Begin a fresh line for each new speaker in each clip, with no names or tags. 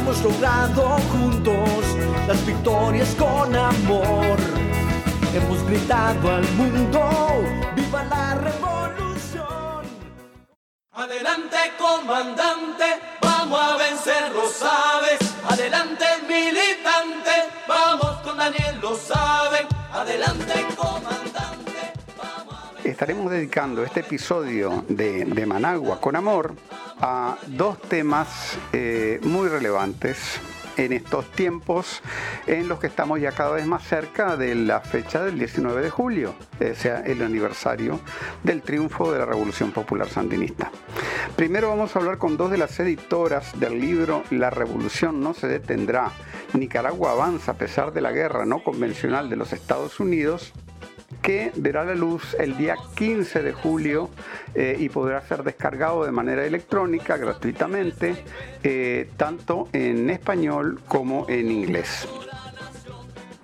Hemos logrado juntos las victorias con amor. Hemos gritado al mundo, viva la revolución. Adelante comandante, vamos a vencer, lo sabes. Adelante militante, vamos con Daniel, lo saben. Adelante comandante.
Estaremos dedicando este episodio de, Managua con Amor a dos temas eh, muy relevantes en estos tiempos en los que estamos ya cada vez más cerca de la fecha del 19 de julio, o sea, el aniversario del triunfo de la Revolución Popular Sandinista. Primero vamos a hablar con dos de las editoras del libro La Revolución no se detendrá, Nicaragua avanza a pesar de la guerra no convencional de los Estados Unidos que verá la luz el día 15 de julio eh, y podrá ser descargado de manera electrónica gratuitamente, eh, tanto en español como en inglés.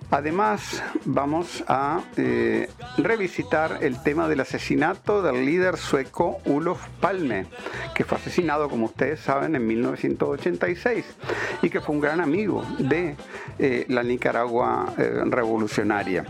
Además, vamos a eh, revisitar el tema del asesinato del líder sueco Olof Palme, que fue asesinado, como ustedes saben, en 1986 y que fue un gran amigo de la Nicaragua revolucionaria.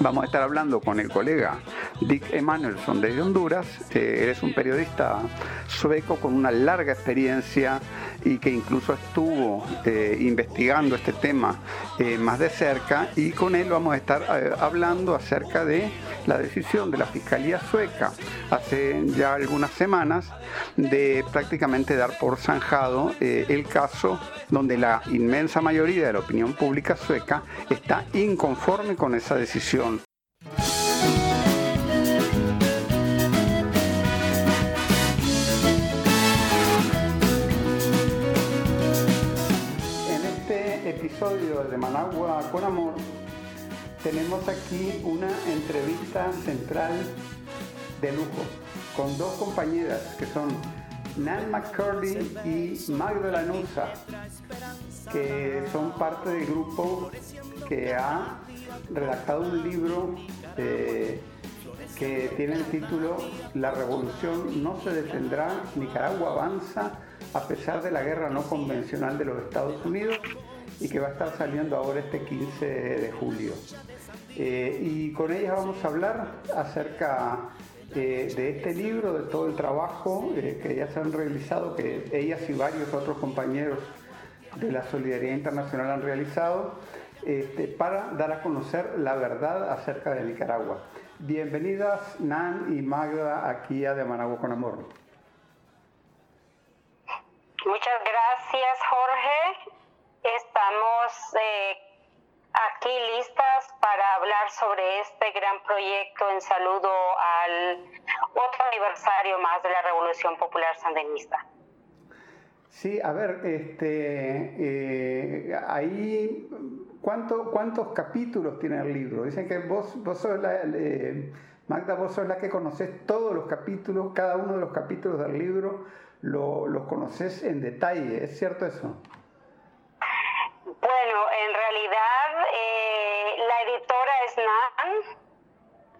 Vamos a estar hablando con el colega Dick Emanuelson de Honduras. él es un periodista sueco con una larga experiencia y que incluso estuvo eh, investigando este tema eh, más de cerca y con él vamos a estar eh, hablando acerca de la decisión de la Fiscalía sueca hace ya algunas semanas de prácticamente dar por zanjado el caso donde la inmensa mayoría de la opinión pública sueca está inconforme con esa decisión. De Managua con Amor. Tenemos aquí una entrevista central de lujo con dos compañeras que son Nan McCurdy y Magda Lanusa, que son parte del grupo que ha redactado un libro eh, que tiene el título La revolución no se detendrá, Nicaragua avanza a pesar de la guerra no convencional de los Estados Unidos y que va a estar saliendo ahora este 15 de julio. Eh, y con ella vamos a hablar acerca de este libro, de todo el trabajo eh, que ellas han realizado, que ellas y varios otros compañeros de la Solidaridad Internacional han realizado, este, para dar a conocer la verdad acerca de Nicaragua. Bienvenidas Nan y Magda aquí a De Managua con Amor.
Muchas gracias Jorge. Estamos eh, aquí listas para hablar sobre este gran proyecto en saludo al otro aniversario más de la Revolución Popular Sandinista.
Sí, a ver, este, eh, ahí, ¿cuánto, ¿cuántos capítulos tiene el libro? Dicen que vos, vos sos la, eh, Magda, vos sos la que conoces todos los capítulos, cada uno de los capítulos del libro, lo, los conoces en detalle, ¿es cierto eso?
Bueno, en realidad eh, la editora es Nan.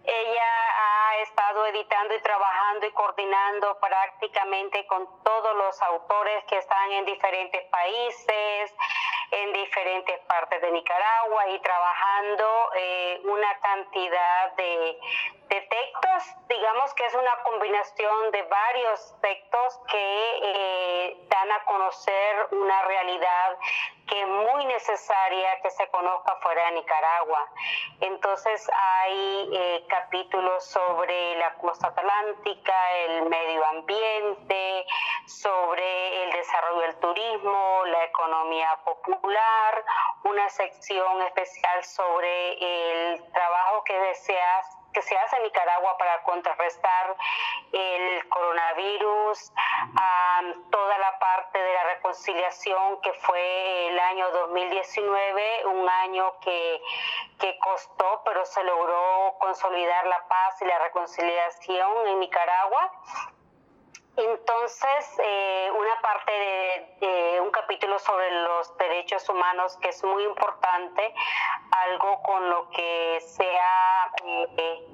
Ella ha estado editando y trabajando y coordinando prácticamente con todos los autores que están en diferentes países, en diferentes partes de Nicaragua y trabajando eh, una cantidad de, textos, digamos que es una combinación de varios textos que eh, dan a conocer una realidad que es muy necesaria que se conozca fuera de Nicaragua. Entonces hay eh, capítulos sobre la costa atlántica, el medio ambiente, sobre el desarrollo del turismo, la economía popular, una sección especial sobre el trabajo que deseas que se hace en Nicaragua para contrarrestar el coronavirus, toda la parte de la reconciliación que fue el año 2019, un año que, que costó, pero se logró consolidar la paz y la reconciliación en Nicaragua. Entonces, eh, una parte de, un capítulo sobre los derechos humanos que es muy importante, algo con lo que se ha eh,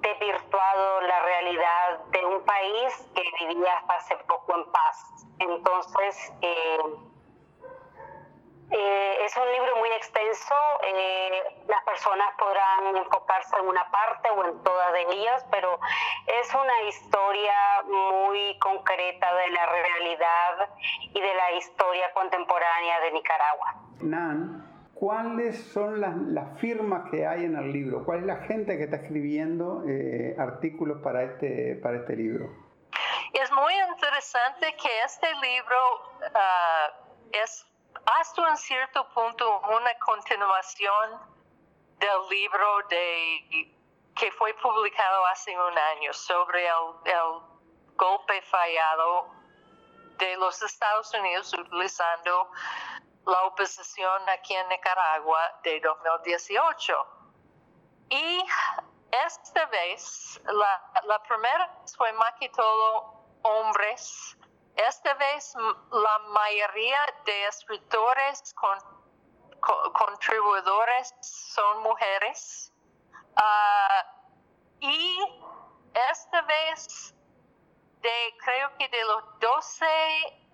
desvirtuado la realidad de un país que vivía hasta hace poco en paz. Entonces, eh, eh, es un libro muy extenso, eh, las personas podrán enfocarse en una parte o en todas de ellas, pero es una historia muy concreta de la realidad y de la historia contemporánea de Nicaragua.
Nan, ¿cuáles son las, firmas que hay en el libro? ¿Cuál es la gente que está escribiendo eh, artículos para este, para este libro?
Es muy interesante que este libro ah, es hasta un cierto punto una continuación del libro de, que fue publicado hace un año sobre el, golpe fallado de los Estados Unidos utilizando la oposición aquí en Nicaragua de 2018. Y esta vez, la, la primera fue más que todo hombres esta vez la mayoría de escritores contribuidores son mujeres. Ah, y esta vez, de, creo que de los 12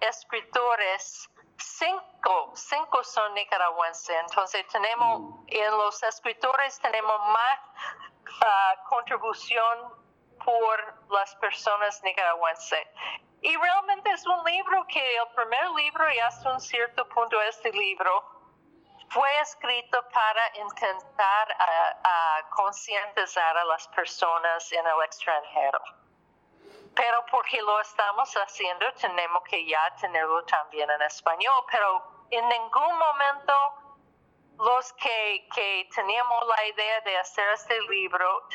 escritores, cinco, cinco son nicaragüenses. Entonces tenemos, mm. en los escritores tenemos más ah, contribución por las personas nicaragüenses. Y realmente es un libro que el primer libro y hasta un cierto punto este libro fue escrito para intentar a, concientizar a las personas en el extranjero. Pero porque lo estamos haciendo, tenemos que ya tenerlo también en español. Pero en ningún momento los que, que teníamos la idea de hacer este libro,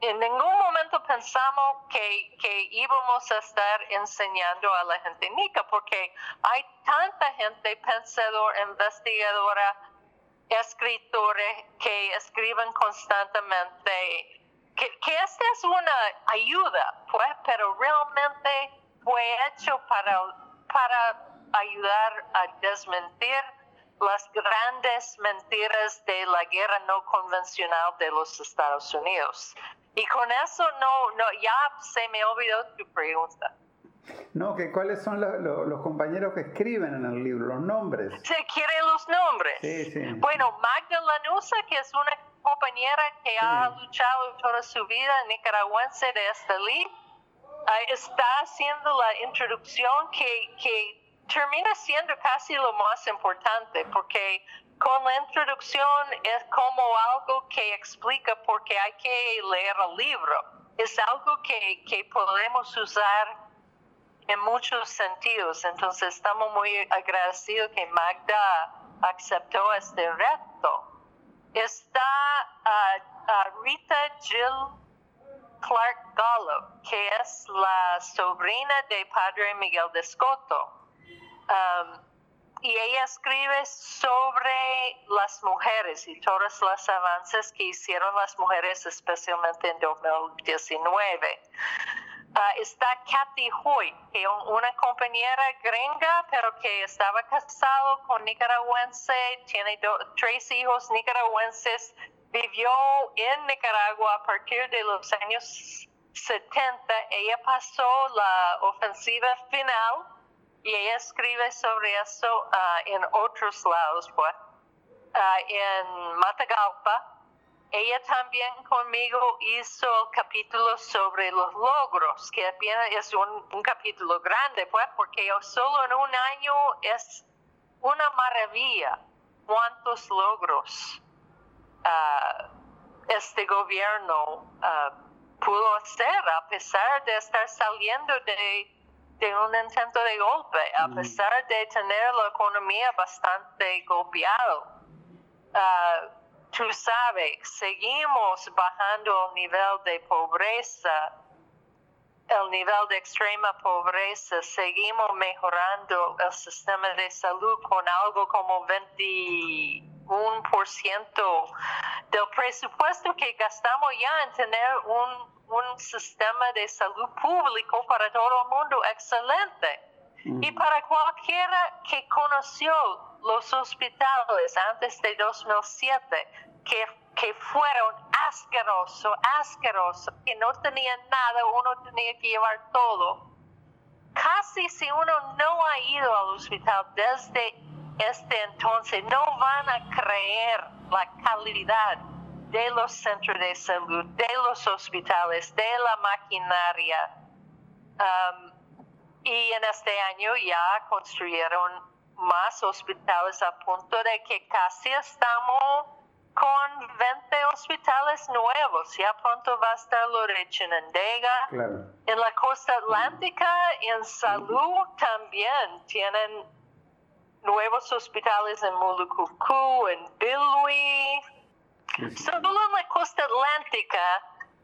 en ningún momento pensamos que, que, íbamos a estar enseñando a la gente nica, porque hay tanta gente pensadora, investigadora, escritores que escriben constantemente, que, que esta es una ayuda, pues, pero realmente fue hecho para, para ayudar a desmentir las grandes mentiras de la guerra no convencional de los Estados Unidos. Y con eso no, no, ya se me olvidó tu pregunta.
No, que cuáles son los, compañeros que escriben en el libro, los nombres.
¿Se quiere los nombres?
Sí, sí.
Bueno, Magda Lanusa, que es una compañera que ha luchado toda su vida nicaragüense de este libro, está haciendo la introducción que, que termina siendo casi lo más importante, porque con la introducción es como algo que explica por qué hay que leer el libro. Es algo que, que podemos usar en muchos sentidos. Entonces estamos muy agradecidos que Magda aceptó este reto. Está uh, Rita Jill Clark Gallo, que es la sobrina de Padre Miguel de. Um, y ella escribe sobre las mujeres y todos los avances que hicieron las mujeres, especialmente en 2019. Ah, está Kathy Hoy, que una compañera gringa, pero que estaba casado con nicaragüense, tiene tres hijos nicaragüenses, vivió en Nicaragua a partir de los años 70. Ella pasó la ofensiva final y ella escribe sobre eso ah, en otros lados, pues. Uh, en Matagalpa. Ella también conmigo hizo el capítulo sobre los logros, que es un, capítulo grande, pues, porque solo en un año es una maravilla cuántos logros uh, este gobierno pudo hacer a pesar de estar saliendo de de un intento de golpe, a pesar de tener la economía bastante golpeada. Ah, tú sabes, seguimos bajando el nivel de pobreza, el nivel de extrema pobreza, seguimos mejorando el sistema de salud con algo como 21% del presupuesto que gastamos ya en tener un, un sistema de salud público para todo el mundo excelente. Y para cualquiera que conoció los hospitales antes de 2007, que, que fueron asquerosos, asquerosos, que no tenían nada, uno tenía que llevar todo. Casi si uno no ha ido al hospital desde este entonces, no van a creer la calidad de los centros de salud, de los hospitales, de la maquinaria. Um, y en este año ya construyeron más hospitales a punto de que casi estamos con 20 hospitales nuevos. Ya pronto va a estar lo de Chinandega. En la costa atlántica, en salud también tienen nuevos hospitales en Mulucucú, en Bilwi. Solo en la costa atlántica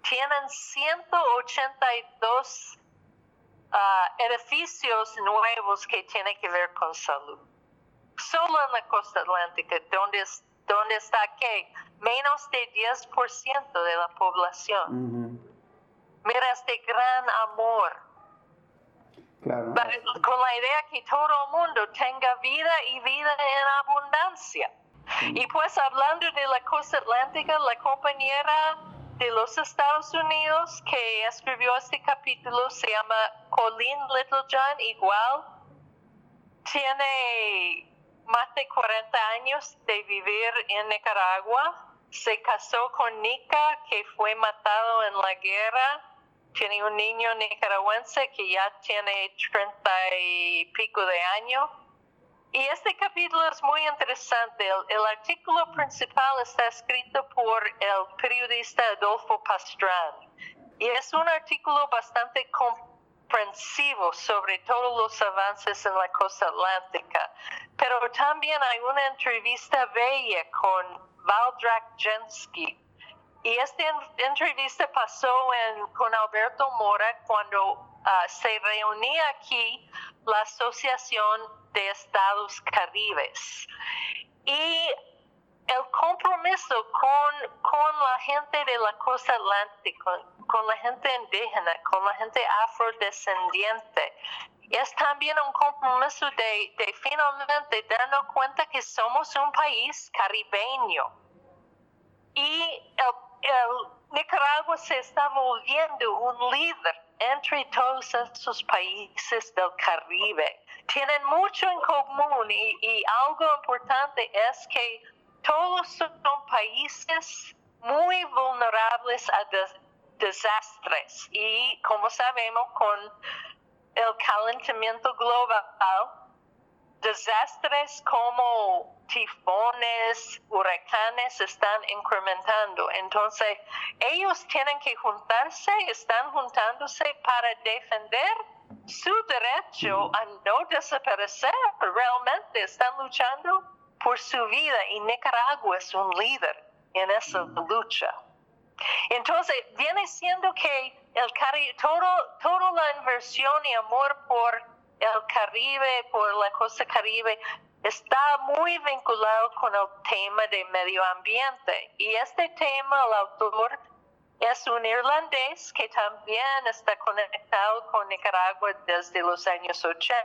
tienen 182 uh, edificios nuevos que tienen que ver con salud. Solo en la costa atlántica, donde, donde está que menos de 10% de la población. Mira este gran amor.
Claro.
Con la idea que todo el mundo tenga vida y vida en abundancia. Y pues hablando de la costa atlántica, la compañera de los Estados Unidos que escribió este capítulo se llama Colleen Littlejohn, igual. Tiene más de 40 años de vivir en Nicaragua. Se casó con Nika, que fue matado en la guerra. Tiene un niño nicaragüense que ya tiene 30 y pico de años y este capítulo es muy interesante. El, artículo principal está escrito por el periodista Adolfo Pastrán. Y es un artículo bastante comprensivo sobre todos los avances en la costa atlántica. Pero también hay una entrevista bella con Valdrak Jensky. Y esta entrevista pasó en, con Alberto Mora cuando ah, se reunía aquí la Asociación de Estados Caribes. Y el compromiso con, con la gente de la costa atlántica, con, la gente indígena, con la gente afrodescendiente, es también un compromiso de, de finalmente darnos cuenta que somos un país caribeño. Y el Nicaragua se está volviendo un líder entre todos estos países del Caribe. Tienen mucho en común y, algo importante es que todos son países muy vulnerables a desastres. Y como sabemos con el calentamiento global, desastres como tifones, huracanes están incrementando. Entonces, ellos tienen que juntarse, están juntándose para defender su derecho a no desaparecer. Realmente están luchando por su vida y Nicaragua es un líder en esa lucha. Entonces, viene siendo que el todo, toda la inversión y amor por el Caribe, por la costa Caribe, está muy vinculado con el tema de medio ambiente. Y este tema, el autor es un irlandés que también está conectado con Nicaragua desde los años 80.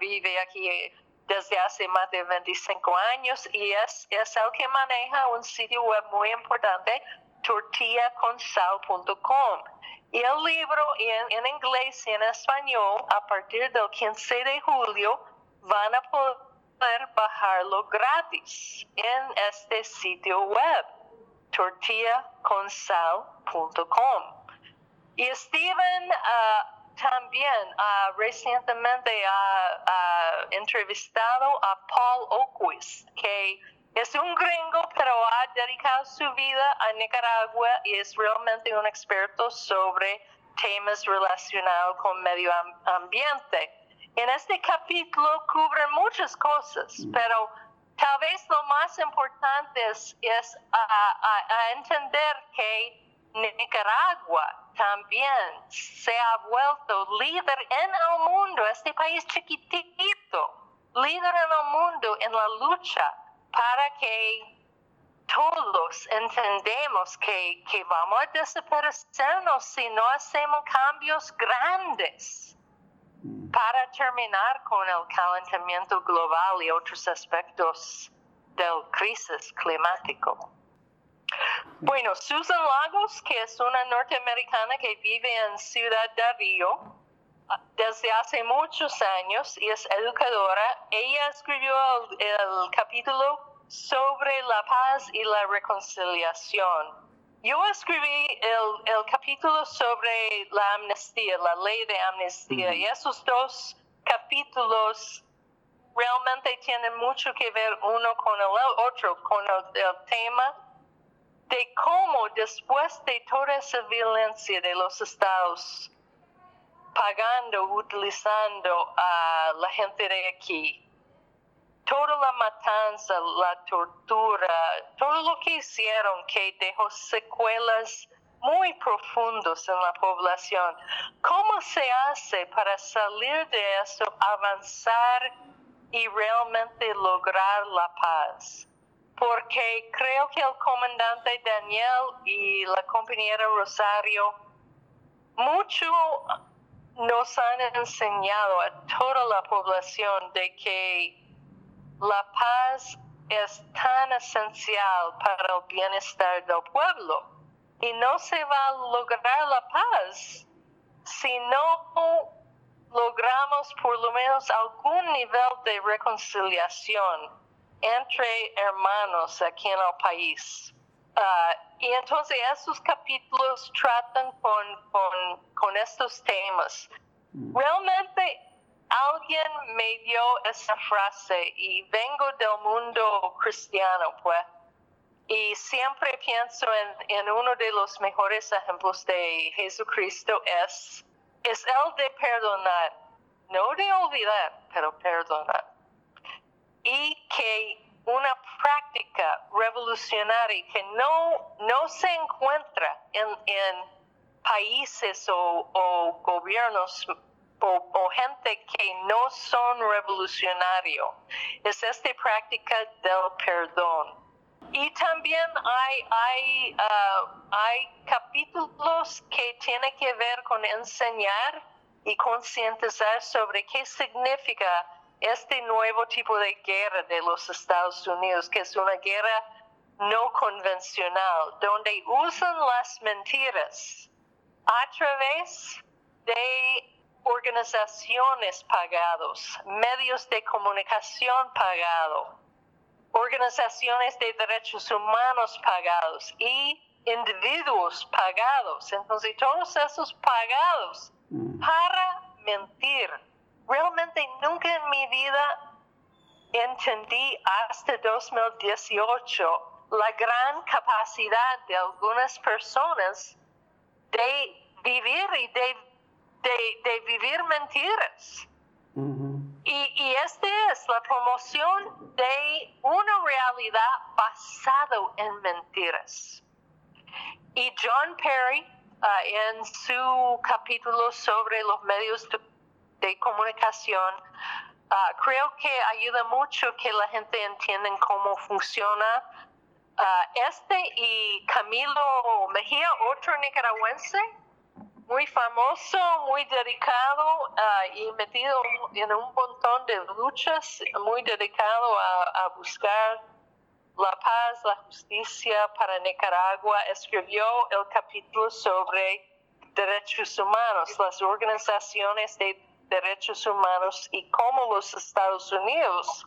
Vive aquí desde hace más de 25 años y es, es el que maneja un sitio web muy importante, tortillaconsal.com. Y el libro en, en inglés y en español, a partir del 15 de julio, van a poder bajarlo gratis en este sitio web tortillaconsal.com. Y Steven uh, también uh, recientemente ha entrevistado a Paul Oquist, que es un gringo, pero ha dedicado su vida a Nicaragua y es realmente un experto sobre temas relacionados con medio ambiente. En este capítulo cubre muchas cosas, pero tal vez lo más importante es, es a, a- a entender que Nicaragua también se ha vuelto líder en el mundo, este país chiquitito, líder en el mundo en la lucha para que todos entendemos que, que vamos a desaparecernos si no hacemos cambios grandes para terminar con el calentamiento global y otros aspectos del crisis climático. Bueno, Susan Lagos, que es una norteamericana que vive en Ciudad de Río ah, desde hace muchos años y es educadora, ella escribió el, el capítulo sobre la paz y la reconciliación. Yo escribí el, el capítulo sobre la amnistía, la ley de amnistía, y esos dos capítulos realmente tienen mucho que ver uno con el otro, con el, el tema de cómo después de toda esa violencia de los estados pagando, utilizando a la gente de aquí, toda la matanza, la tortura, todo lo que hicieron que dejó secuelas muy profundas en la población. ¿Cómo se hace para salir de eso, avanzar y realmente lograr la paz? Porque creo que el comandante Daniel y la compañera Rosario mucho nos han enseñado a toda la población de que la paz es tan esencial para el bienestar del pueblo y no se va a lograr la paz si no logramos por lo menos algún nivel de reconciliación entre hermanos aquí en el país. Ah, y entonces esos capítulos tratan con, con, con estos temas. Realmente alguien me dio esa frase y vengo del mundo cristiano, pues. Y siempre pienso en, en uno de los mejores ejemplos de Jesucristo es, es el de perdonar, no de olvidar, pero perdonar. Y que una práctica revolucionaria que no, no se encuentra en, en países o, o gobiernos o, o gente que no son revolucionarios. Es esta práctica del perdón. Y también hay, hay, ah, hay capítulos que tienen que ver con enseñar y concientizar sobre qué significa este nuevo tipo de guerra de los Estados Unidos, que es una guerra no convencional, donde usan las mentiras a través de organizaciones pagados, medios de comunicación pagados, organizaciones de derechos humanos pagados y individuos pagados. Entonces, todos esos pagados para mentir. Realmente nunca en mi vida entendí hasta 2018 la gran capacidad de algunas personas de vivir y de, de, de vivir mentiras. Y, y esta es la promoción de una realidad basada en mentiras. Y John Perry, ah, en su capítulo sobre los medios de, de comunicación, ah, creo que ayuda mucho que la gente entienda cómo funciona. ah, este y Camilo Mejía, otro nicaragüense, muy famoso, muy dedicado ah, y metido en un montón de luchas, muy dedicado a, buscar la paz, la justicia para Nicaragua, escribió el capítulo sobre derechos humanos, las organizaciones de derechos humanos y cómo los Estados Unidos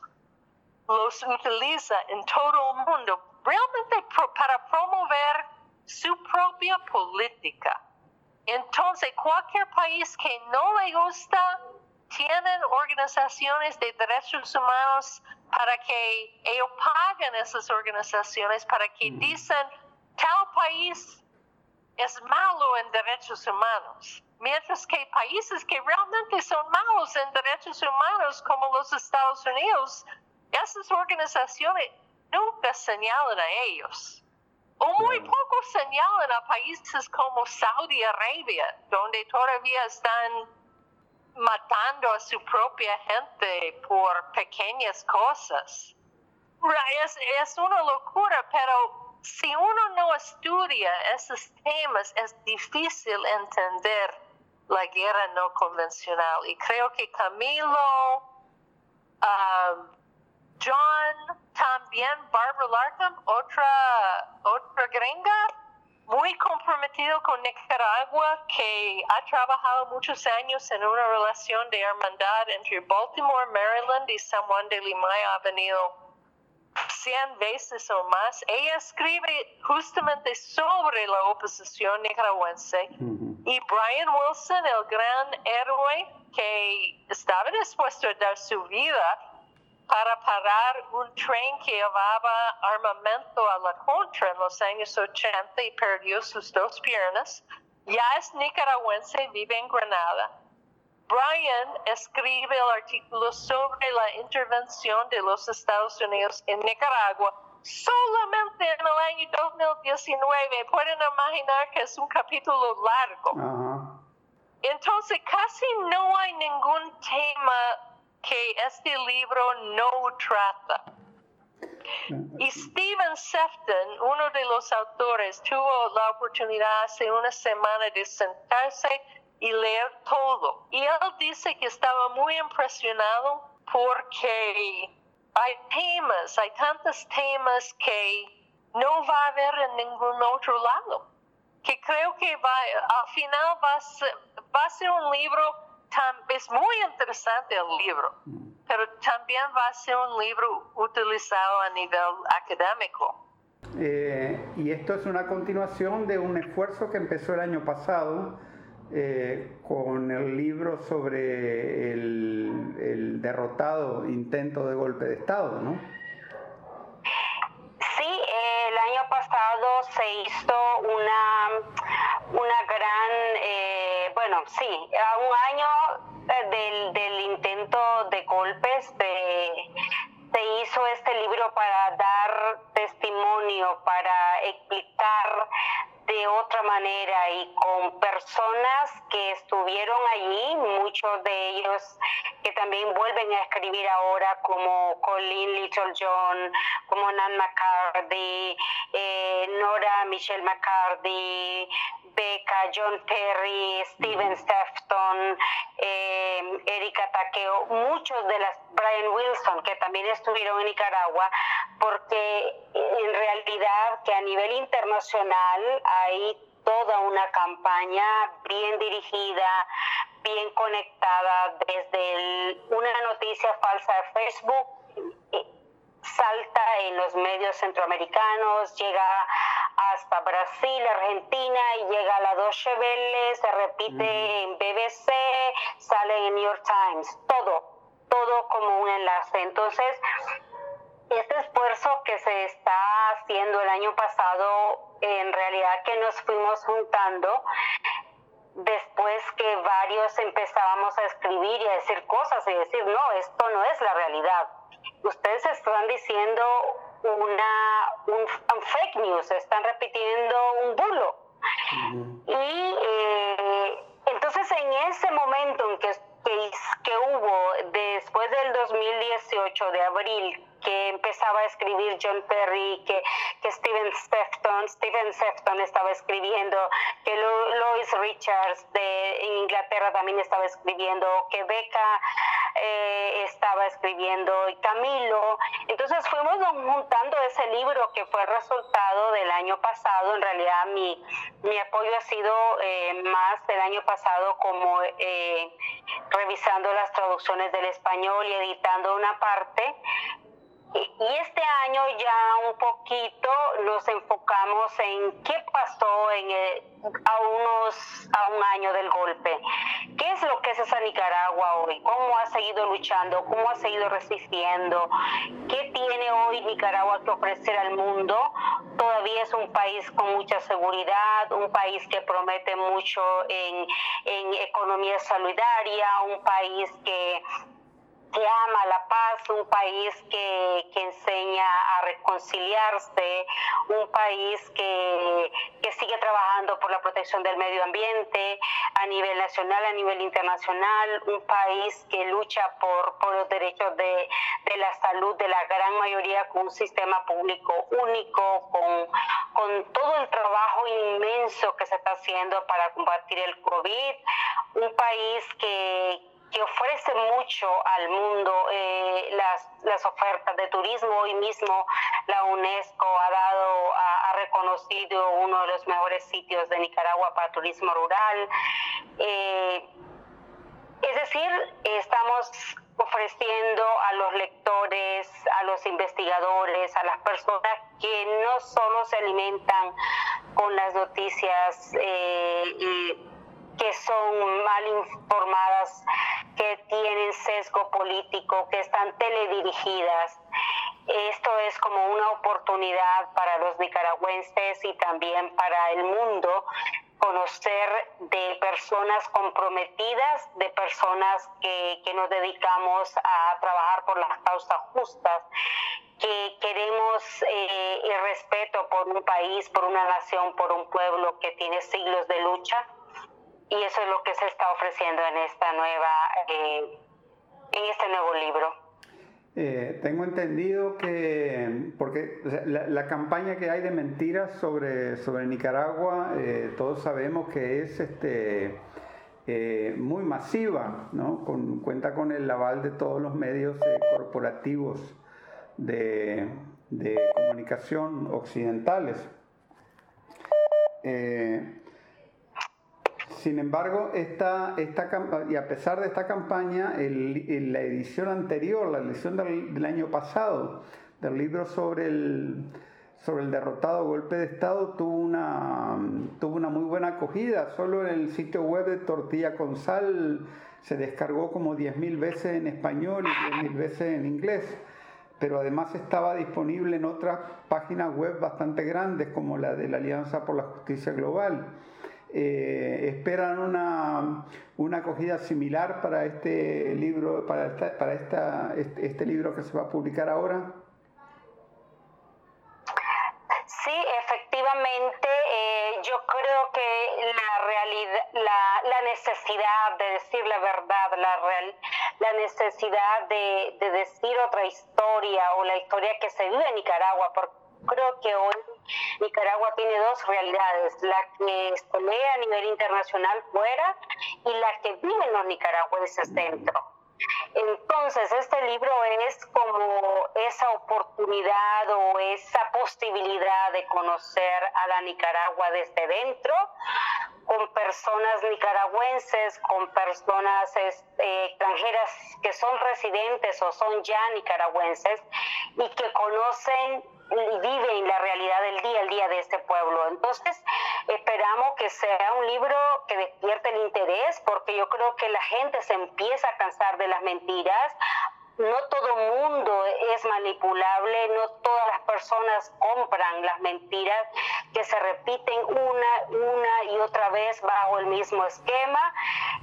los utiliza en todo el mundo realmente pro- para promover su propia política. Entonces, cualquier país que no le gusta, tienen organizaciones de derechos humanos para que ellos paguen esas organizaciones, para que dicen, tal país es malo en derechos humanos. Mientras que países que realmente son malos en derechos humanos, como los Estados Unidos, esas organizaciones nunca señalan a ellos. O muy poco señalan a países como Saudi Arabia, donde todavía están matando a su propia gente por pequeñas cosas. Es, es una locura, pero si uno no estudia esos temas, es difícil entender la guerra no convencional. Y creo que Camilo, um, John, también Barbara Larkham, otra, otra gringa, muy comprometido con Nicaragua, que ha trabajado muchos años en una relación de hermandad entre Baltimore, Maryland y San Juan de Limay, ha venido 100 veces o más. Ella escribe justamente sobre la oposición nicaragüense. Y Brian Wilson, el gran héroe que estaba dispuesto a dar su vida para parar un tren que llevaba armamento a la contra en los años 80 y perdió sus dos piernas. Ya es nicaragüense, vive en Granada. Brian escribe el artículo sobre la intervención de los Estados Unidos en Nicaragua solamente en el año 2019. Pueden imaginar que es un capítulo largo. Entonces casi no hay ningún tema que este libro no trata. Y Steven Sefton, uno de los autores, tuvo la oportunidad hace una semana de sentarse y leer todo. Y él dice que estaba muy impresionado porque hay temas, hay tantos temas que no va a haber en ningún otro lado. Que creo que va, al final va a ser, va a ser un libro es muy interesante el libro, pero también va a ser un libro utilizado a nivel académico.
Eh, y esto es una continuación de un esfuerzo que empezó el año pasado eh, con el libro sobre el, el, derrotado intento de golpe de Estado, ¿no?
El año pasado se hizo una, una gran... Eh, bueno, sí, a un año eh, del, del intento de golpes de, se hizo este libro para dar testimonio, para explicar de otra manera y con personas que estuvieron allí, muchos de ellos que también vuelven a escribir ahora como Colin Little John, como Nan McCarthy, eh, Nora Michelle McCarthy, Becca, John Terry, Steven Stefton, eh, Erika Takeo, muchos de las, Brian Wilson, que también estuvieron en Nicaragua, porque en realidad que a nivel internacional hay toda una campaña bien dirigida, bien conectada desde una noticia falsa de Facebook salta en los medios centroamericanos, llega hasta Brasil, Argentina y llega a la Deutsche Welle, se repite en BBC, sale en New York Times, todo, todo como un enlace. Entonces, este esfuerzo que se está haciendo el año pasado, en realidad que nos fuimos juntando, después que varios empezábamos a escribir y a decir cosas y decir, no, esto no es la realidad. Ustedes están diciendo una, un, fake news, están repitiendo un bulo. Y eh, entonces en ese momento en que, que, que hubo después del 2018 de abril, que empezaba a escribir John Perry, que, que Steven Sefton, Steven Sefton estaba escribiendo, que Lois Richards de Inglaterra también estaba escribiendo, que Becca eh, estaba escribiendo y Camilo. Entonces fuimos juntando ese libro que fue resultado del año pasado. En realidad mi, mi apoyo ha sido eh, más del año pasado como eh, revisando las traducciones del español y editando una parte y este año ya un poquito nos enfocamos en qué pasó en a, unos, a un año del golpe. ¿Qué es lo que es esa Nicaragua hoy? ¿Cómo ha seguido luchando? ¿Cómo ha seguido resistiendo? ¿Qué tiene hoy Nicaragua que ofrecer al mundo? Todavía es un país con mucha seguridad, un país que promete mucho en, en economía solidaria, un país que que ama la paz, un país que, que enseña a reconciliarse, un país que, que, sigue trabajando por la protección del medio ambiente a nivel nacional, a nivel internacional, un país que lucha por, por los derechos de, de la salud de la gran mayoría con un sistema público único, con, con todo el trabajo inmenso que se está haciendo para combatir el COVID, un país que, que ofrece mucho al mundo eh, las, las, ofertas de turismo. Hoy mismo la UNESCO ha dado, ha, reconocido uno de los mejores sitios de Nicaragua para turismo rural. Eh, es decir, estamos ofreciendo a los lectores, a los investigadores, a las personas que no solo se alimentan con las noticias eh, que son mal informadas, que tienen sesgo político, que están teledirigidas. Esto es como una oportunidad para los nicaragüenses y también para el mundo conocer de personas comprometidas, de personas que, que, nos dedicamos a trabajar por las causas justas, que queremos eh, el respeto por un país, por una nación, por un pueblo que tiene siglos de lucha y eso es lo que se está ofreciendo en esta nueva, eh, en este nuevo libro.
Eh, tengo entendido que, porque la, campaña que hay de mentiras sobre, sobre Nicaragua, eh, todos sabemos que es este, muy masiva, ¿no? Cuenta con el aval de todos los medios corporativos de, de, comunicación occidentales. Sin embargo, esta, y a pesar de esta campaña, la edición anterior, la edición del, año pasado, del libro sobre el, sobre el derrotado golpe de Estado, tuvo una, tuvo una muy buena acogida. Solo en el sitio web de Tortilla con Sal se descargó como 10.000 veces en español y 10.000 veces en inglés. Pero además estaba disponible en otras páginas web bastante grandes, como la de la Alianza por la Justicia Global. Eh, esperan una, una, acogida similar para este libro, para, esta, para esta, este, este, libro que se va a publicar ahora?
Sí, efectivamente, eh, yo creo que la realidad, la, la, necesidad de decir la verdad, la, real, la necesidad de, de decir otra historia o la historia que se vive en Nicaragua, porque creo que hoy Nicaragua tiene dos realidades, la que se lee a nivel internacional fuera y la que viven los nicaragüenses dentro. Entonces, este libro es como esa oportunidad o esa posibilidad de conocer a la Nicaragua desde dentro, con personas nicaragüenses, con personas este, extranjeras que son residentes o son ya nicaragüenses y que conocen y viven la realidad del día al día de este pueblo. Entonces, esperamos que sea un libro que despierte el interés, porque yo creo que la gente se empieza a cansar de las mentiras, no todo mundo es manipulable, no todas las personas compran las mentiras que se repiten una, una y otra vez bajo el mismo esquema.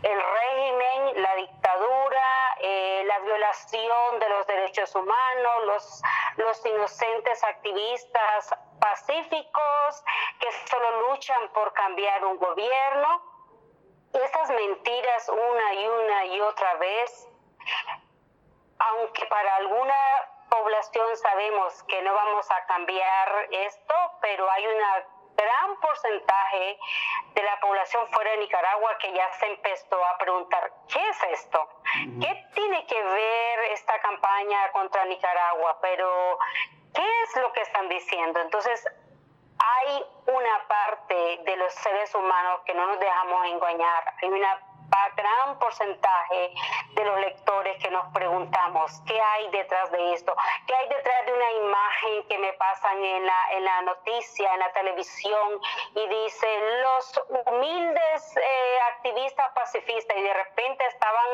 El régimen, la dictadura, eh, la violación de los derechos humanos, los, los inocentes activistas pacíficos que solo luchan por cambiar un gobierno. Esas mentiras una y una y otra vez aunque para alguna población sabemos que no vamos a cambiar esto, pero hay un gran porcentaje de la población fuera de Nicaragua que ya se empezó a preguntar, ¿qué es esto? ¿Qué tiene que ver esta campaña contra Nicaragua? Pero, ¿qué es lo que están diciendo? Entonces, hay una parte de los seres humanos que no nos dejamos engañar, hay una gran porcentaje de los lectores que nos preguntamos qué hay detrás de esto, qué hay detrás de una imagen que me pasan en la, en la noticia, en la televisión y dice los humildes eh, activistas pacifistas y de repente estaban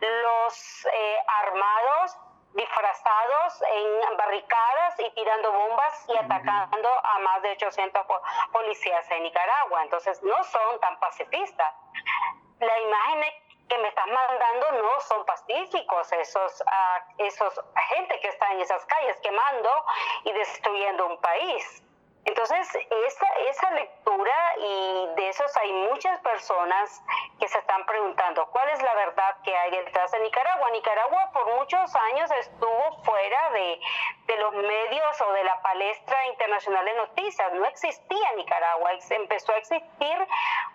los eh, armados disfrazados en barricadas y tirando bombas y atacando a más de 800 policías en Nicaragua. Entonces no son tan pacifistas la imagen que me estás mandando no son pacíficos, esos, uh, esos gente que está en esas calles quemando y destruyendo un país. Entonces, esa, esa lectura y de esos hay muchas personas que se están preguntando cuál es la verdad que hay detrás de Nicaragua. Nicaragua por muchos años estuvo fuera de, de los medios o de la palestra internacional de noticias. No existía Nicaragua, empezó a existir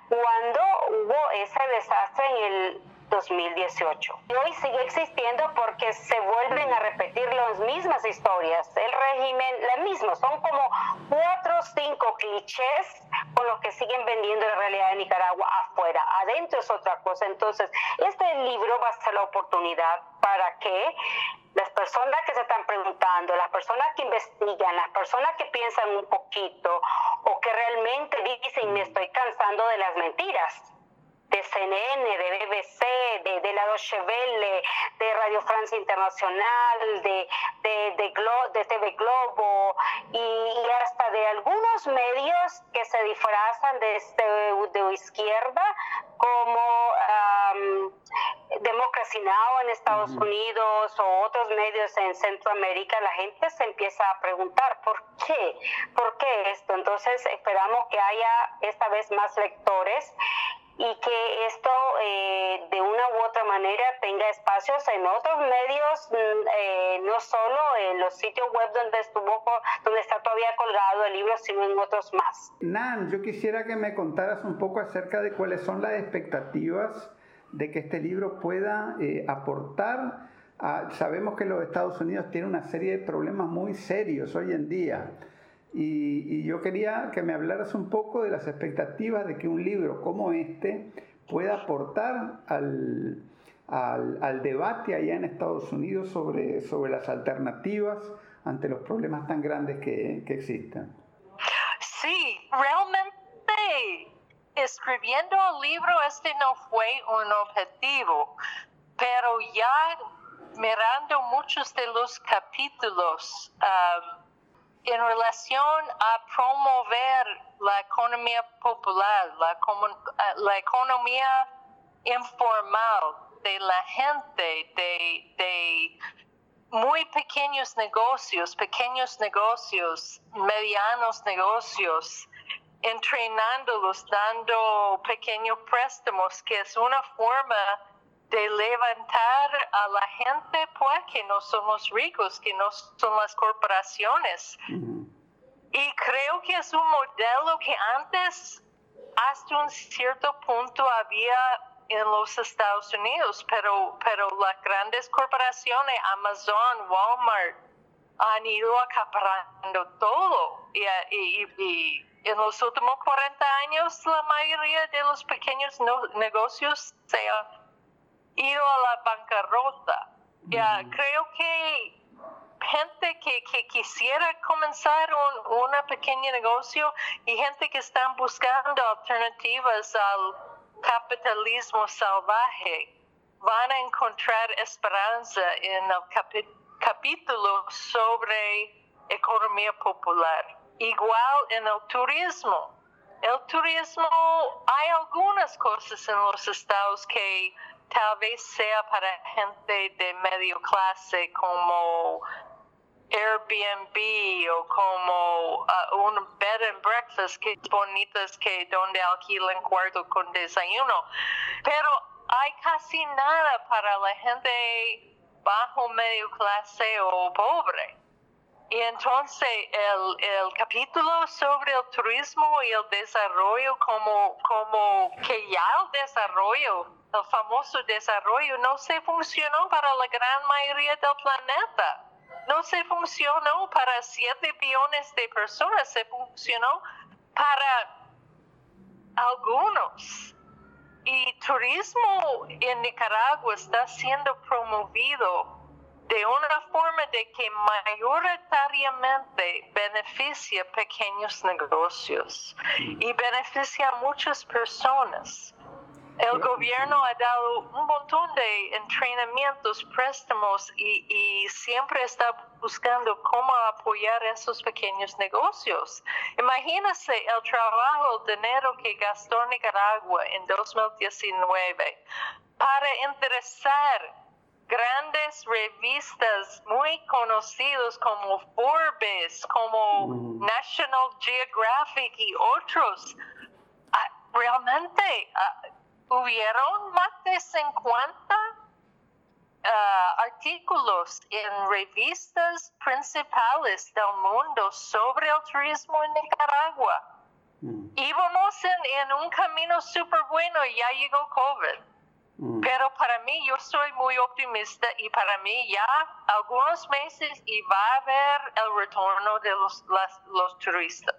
cuando hubo ese desastre en el 2018. Y hoy sigue existiendo porque se vuelven a repetir las mismas historias. El régimen, la misma, son como cuatro o cinco clichés con los que siguen vendiendo la realidad de Nicaragua afuera. Adentro es otra cosa. Entonces, este libro va a ser la oportunidad para que las personas que se están preguntando, las personas que investigan, las personas que piensan un poquito o que realmente dicen me estoy cansando de las mentiras de CNN, de BBC, de, de la Deutsche Welle, de Radio Francia Internacional, de, de, de, de TV Globo y, hasta de algunos medios que se disfrazan de, este, de izquierda como um, Democracy Now en Estados Unidos o otros medios en Centroamérica, la gente se empieza a preguntar por qué, por qué esto. Entonces esperamos que haya esta vez más lectores y que esto eh, de una u otra manera tenga espacios en otros medios, mm, eh, no solo en los sitios web donde estuvo, donde está todavía colgado el libro, sino en otros más.
Nan, yo quisiera que me contaras un poco acerca de cuáles son las expectativas de que este libro pueda eh, aportar. sabemos que los Estados Unidos tienen una serie de problemas muy serios hoy en día y, yo quería que me hablaras un poco de las expectativas de que un libro como este pueda aportar al, al, al, debate allá en Estados Unidos sobre, sobre las alternativas ante los problemas tan grandes que, que existen.
Sí, realmente escribiendo el libro este no fue un objetivo, pero ya mirando muchos de los capítulos, um, en relación a promover la economía popular, la, eh, la economía informal de la gente, de, de muy pequeños negocios, pequeños negocios, medianos negocios, entrenándolos, dando pequeños préstamos, que es una forma de levantar a la gente, pues que no somos ricos, que no son las corporaciones. Y creo que es un modelo que antes, hasta un cierto punto, había en los Estados Unidos, pero, pero las grandes corporaciones, Amazon, Walmart, han ido acaparando todo. Y, y, en los últimos 40 años, la mayoría de los pequeños negocios se han ido a la bancarrota. Ya, creo que gente que, que quisiera comenzar un una pequeño negocio y gente que están buscando alternativas al capitalismo salvaje van a encontrar esperanza en el capítulo sobre economía popular. Igual en el turismo. El turismo, hay algunas cosas en los estados que tal vez sea para gente de medio clase como Airbnb o como uh, un bed and breakfast que bonitas que donde alquilan cuarto con desayuno. Pero hay casi nada para la gente bajo medio clase o pobre. Y entonces el, el, capítulo sobre el turismo y el desarrollo como, como que ya el desarrollo el famoso desarrollo no se funcionó para la gran mayoría del planeta. No se funcionó para 7 billones de personas, se funcionó para algunos. Y turismo en Nicaragua está siendo promovido de una forma de que mayoritariamente beneficia pequeños negocios y beneficia a muchas personas. El gobierno ha dado un montón de entrenamientos, préstamos y, siempre está buscando cómo apoyar esos pequeños negocios. Imagínese el trabajo, el dinero que gastó Nicaragua en 2019 para interesar grandes revistas muy conocidos como Forbes, como National Geographic y otros. Ah, realmente ah, hubieron más de 50 ah, artículos en revistas principales del mundo sobre el turismo en Nicaragua. Íbamos en, en un camino súper bueno y ya llegó COVID. Mm. Pero para mí yo soy muy optimista y para mí ya algunos meses y va a haber el retorno de los, los turistas.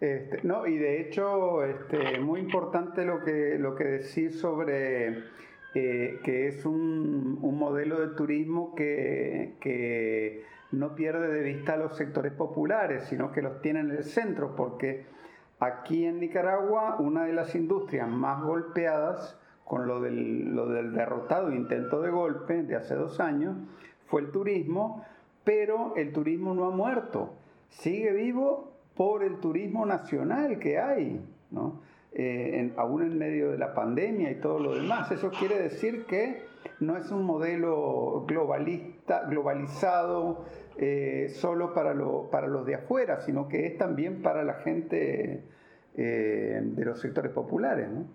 Este, no, y de hecho, este, muy importante lo que, lo que decís sobre eh, que es un, un, modelo de turismo que, que no pierde de vista a los sectores populares, sino que los tiene en el centro, porque aquí en Nicaragua una de las industrias más golpeadas con lo del, lo del derrotado intento de golpe de hace dos años, fue el turismo, pero el turismo no ha muerto, sigue vivo por el turismo nacional que hay, ¿no? Eh, aún en medio de la pandemia y todo lo demás. Eso quiere decir que no es un modelo globalista, globalizado eh, solo para, lo, para los de afuera, sino que es también para la gente eh, de los sectores populares. ¿no?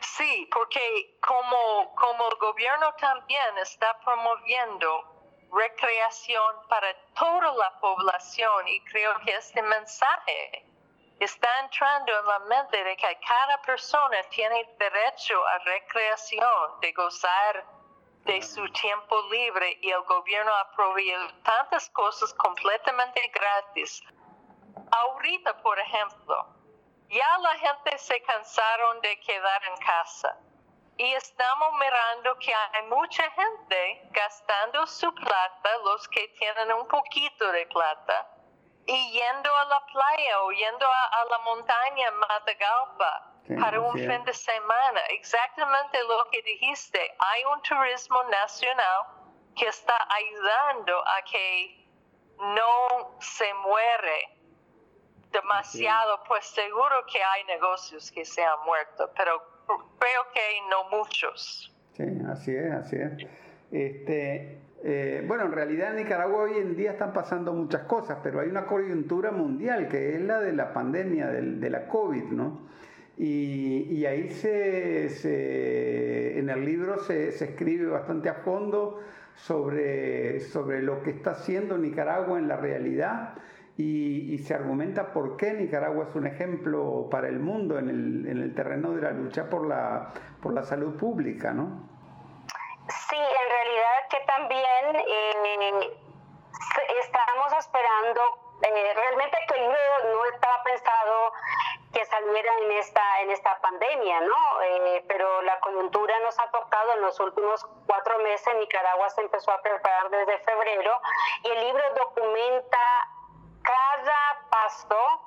Sí, porque como, como el gobierno también está promoviendo recreación para toda la población. Y creo que este mensaje está entrando en la mente de que cada persona tiene derecho a recreación, de gozar de su tiempo libre. Y el gobierno ha proveído tantas cosas completamente gratis. Ahorita, por ejemplo, ya la gente se cansaron de quedar en casa y estamos mirando que hay mucha gente gastando su plata, los que tienen un poquito de plata, y yendo a la playa o yendo a, la montaña Matagalpa para un fin de semana. Exactamente lo que dijiste. Hay un turismo nacional que está ayudando a que no se muere demasiado, pues seguro que hay negocios que se han muerto, pero creo que no muchos.
Sí, así es, así es. Este, eh, bueno, en realidad en Nicaragua hoy en día están pasando muchas cosas, pero hay una coyuntura mundial que es la de la pandemia de la COVID, ¿no? Y, ahí se, en el libro se, se, escribe bastante a fondo sobre, sobre lo que está haciendo Nicaragua en la realidad y, se argumenta por qué Nicaragua es un ejemplo para el mundo en el, en el terreno de la lucha por la, por la salud pública, ¿no?
Sí, en realidad que también eh, estamos esperando, eh, realmente que el no estaba pensado que saliera en esta, en esta pandemia, ¿no? Eh, pero la coyuntura nos ha tocado en los últimos cuatro meses. Nicaragua se empezó a preparar desde febrero y el libro documenta cada paso,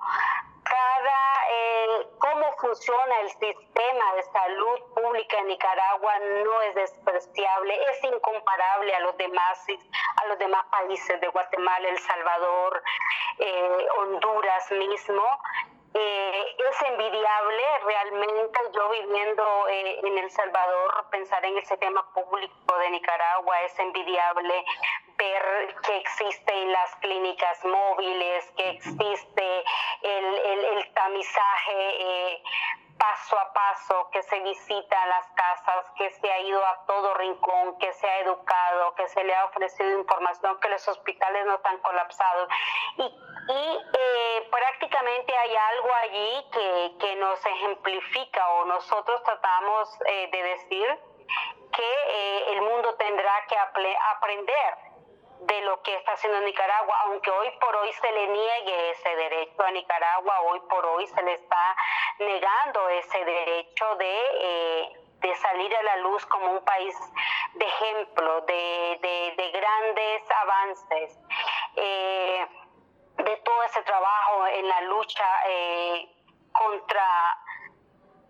cada eh, cómo funciona el sistema de salud pública en Nicaragua no es despreciable, es incomparable a los demás a los demás países de Guatemala, El Salvador, eh, Honduras mismo. Eh, es envidiable realmente yo viviendo en El Salvador, pensar en el sistema público de Nicaragua, es envidiable ver que existen las clínicas móviles, que existe el, tamizaje eh, paso a paso, que se visita las casas, que se ha ido a todo rincón, que se ha educado, que se le ha ofrecido información, que los hospitales no están colapsados. Y, eh, prácticamente hay algo allí que, que, nos ejemplifica o nosotros tratamos eh, de decir que el mundo tendrá que aprender de lo que está haciendo Nicaragua, aunque hoy por hoy se le niegue ese derecho a Nicaragua, hoy por hoy se le está negando ese derecho de, eh, de salir a la luz como un país de ejemplo, de, de, grandes avances, eh, de todo ese trabajo en la lucha eh, contra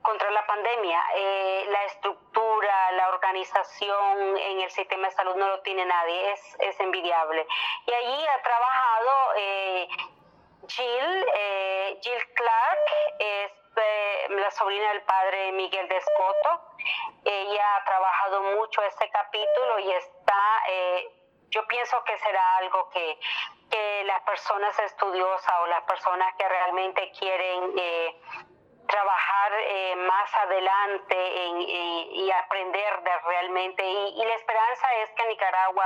contra la pandemia. Eh, la estructura, la organización en el sistema de salud no lo tiene nadie, es, es envidiable. Y allí ha trabajado eh, Jill, eh, Jill Clark, es la sobrina del padre Miguel Descoto. Ella ha trabajado mucho este capítulo y está, yo pienso que será algo que, que las personas estudiosas o las personas que realmente quieren trabajar eh, más adelante y aprender de realmente. Y, la esperanza es que Nicaragua,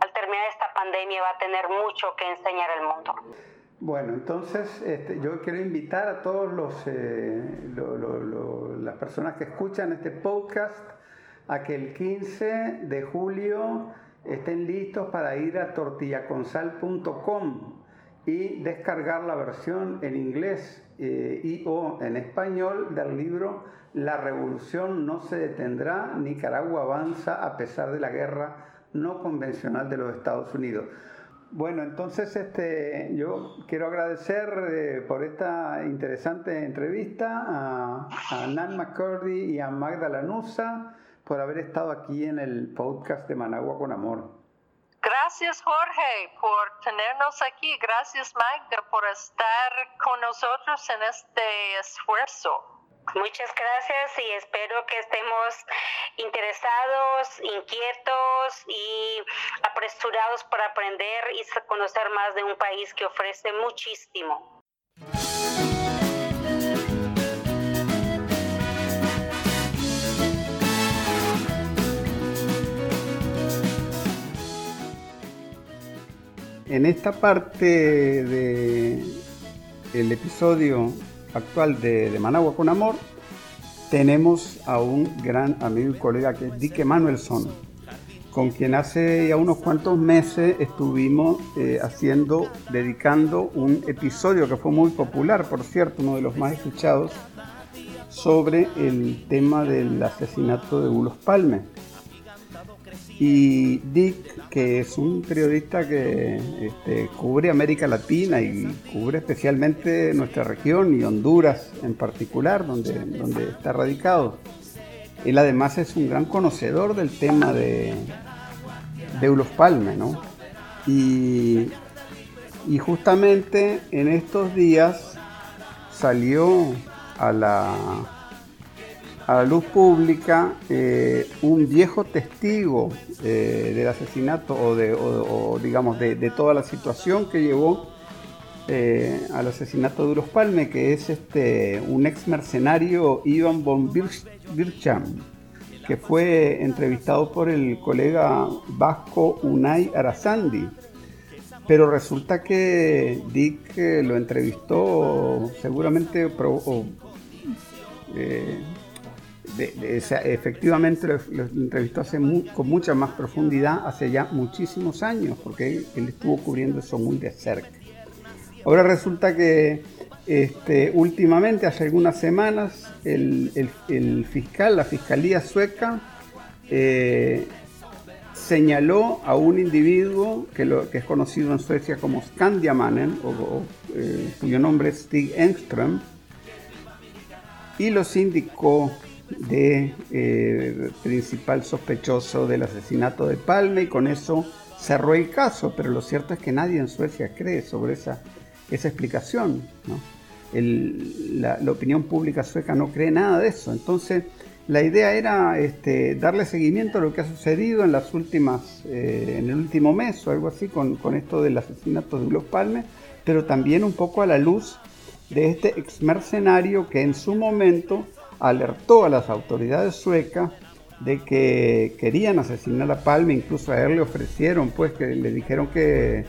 al terminar esta pandemia, va a tener mucho que enseñar al mundo.
Bueno, entonces este, yo quiero invitar a todos los, eh, las personas que escuchan este podcast a que el 15 de julio estén listos para ir a tortillaconsal.com y descargar la versión en inglés eh, y o en español del libro La revolución no se detendrá, Nicaragua avanza a pesar de la guerra no convencional de los Estados Unidos. Bueno, entonces este, yo quiero agradecer eh, por esta interesante entrevista a, a Nan McCurdy y a Magda Lanusa por haber estado aquí en el podcast de Managua con Amor.
Gracias Jorge por tenernos aquí. Gracias Magda por estar con nosotros en este esfuerzo.
Muchas gracias y espero que estemos interesados, inquietos y apresurados para aprender y conocer más de un país que ofrece muchísimo.
En esta parte de el episodio actual de, Managua con Amor, tenemos a un gran amigo y colega que es Dick Manuelson, con quien hace ya unos cuantos meses estuvimos eh, haciendo, dedicando un episodio que fue muy popular, por cierto, uno de los más escuchados, sobre el tema del asesinato de Bulos Palme. Y Dick, que es un periodista que este, cubre América Latina y cubre especialmente nuestra región y Honduras en particular, donde, donde está radicado. Él además es un gran conocedor del tema de, de Eulos Palme, ¿no? Y, y justamente en estos días salió a la a la luz pública eh, un viejo testigo eh, del asesinato o, de, digamos de, toda la situación que llevó eh, al asesinato de Uros Palme, que es este, un ex mercenario Ivan von Bircham, que fue entrevistado por el colega vasco Unai Arasandi. Pero resulta que Dick lo entrevistó seguramente efectivamente lo, entrevistó hace con mucha más profundidad hace ya muchísimos años, porque él, estuvo cubriendo eso muy de cerca. Ahora resulta que este, últimamente, hace algunas semanas, el, fiscal, la fiscalía sueca, eh, señaló a un individuo que, es conocido en Suecia como Skandiamannen, o, eh, cuyo nombre es Stig Engström, y los indicó de eh, principal sospechoso del asesinato de Palme y con eso cerró el caso, pero lo cierto es que nadie en Suecia cree sobre esa, esa explicación. la, opinión pública sueca no cree nada de eso. Entonces, la idea era este, darle seguimiento a lo que ha sucedido en las últimas, eh, en el último mes o algo así con, con esto del asesinato de Olof Palme, pero también un poco a la luz de este ex mercenario que en su momento alertó a las autoridades suecas de que querían asesinar a Palme, incluso a él le ofrecieron, pues que le dijeron que,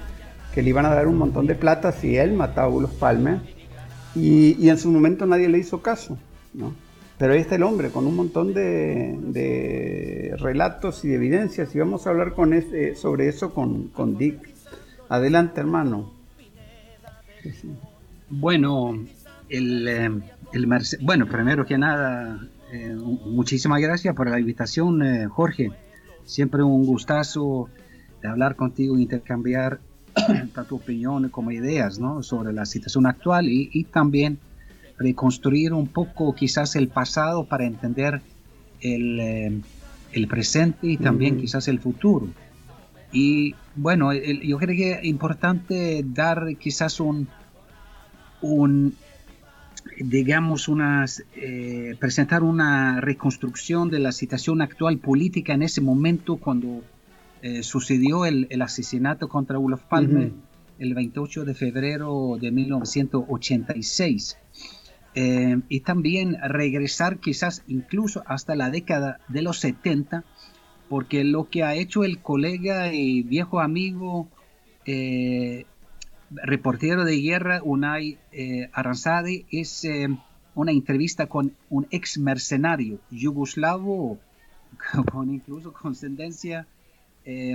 le iban a dar un montón de plata si él mataba a Ulos Palme, y, en su momento nadie le hizo caso, ¿no? Pero ahí está el hombre con un montón de, relatos y de evidencias, y vamos a hablar con este, sobre eso con, Dick. Adelante, hermano.
Bueno, el... Bueno, primero que nada, eh, muchísimas gracias por la invitación, eh, Jorge. Siempre un gustazo de hablar contigo intercambiar tanto opiniones como ideas ¿no? sobre la situación actual y, también reconstruir un poco quizás el pasado para entender el, eh, el presente y también quizás el futuro. Y bueno, yo creo que es importante dar quizás un, un digamos, unas, eh, presentar una reconstrucción de la situación actual política en ese momento cuando eh, sucedió el, el, asesinato contra Olof Palme el 28 de febrero de 1986. Eh, y también regresar quizás incluso hasta la década de los 70, porque lo que ha hecho el colega y viejo amigo eh, reportero de guerra Unai eh, Aranzadi es una entrevista con un ex mercenario yugoslavo con incluso con ascendencia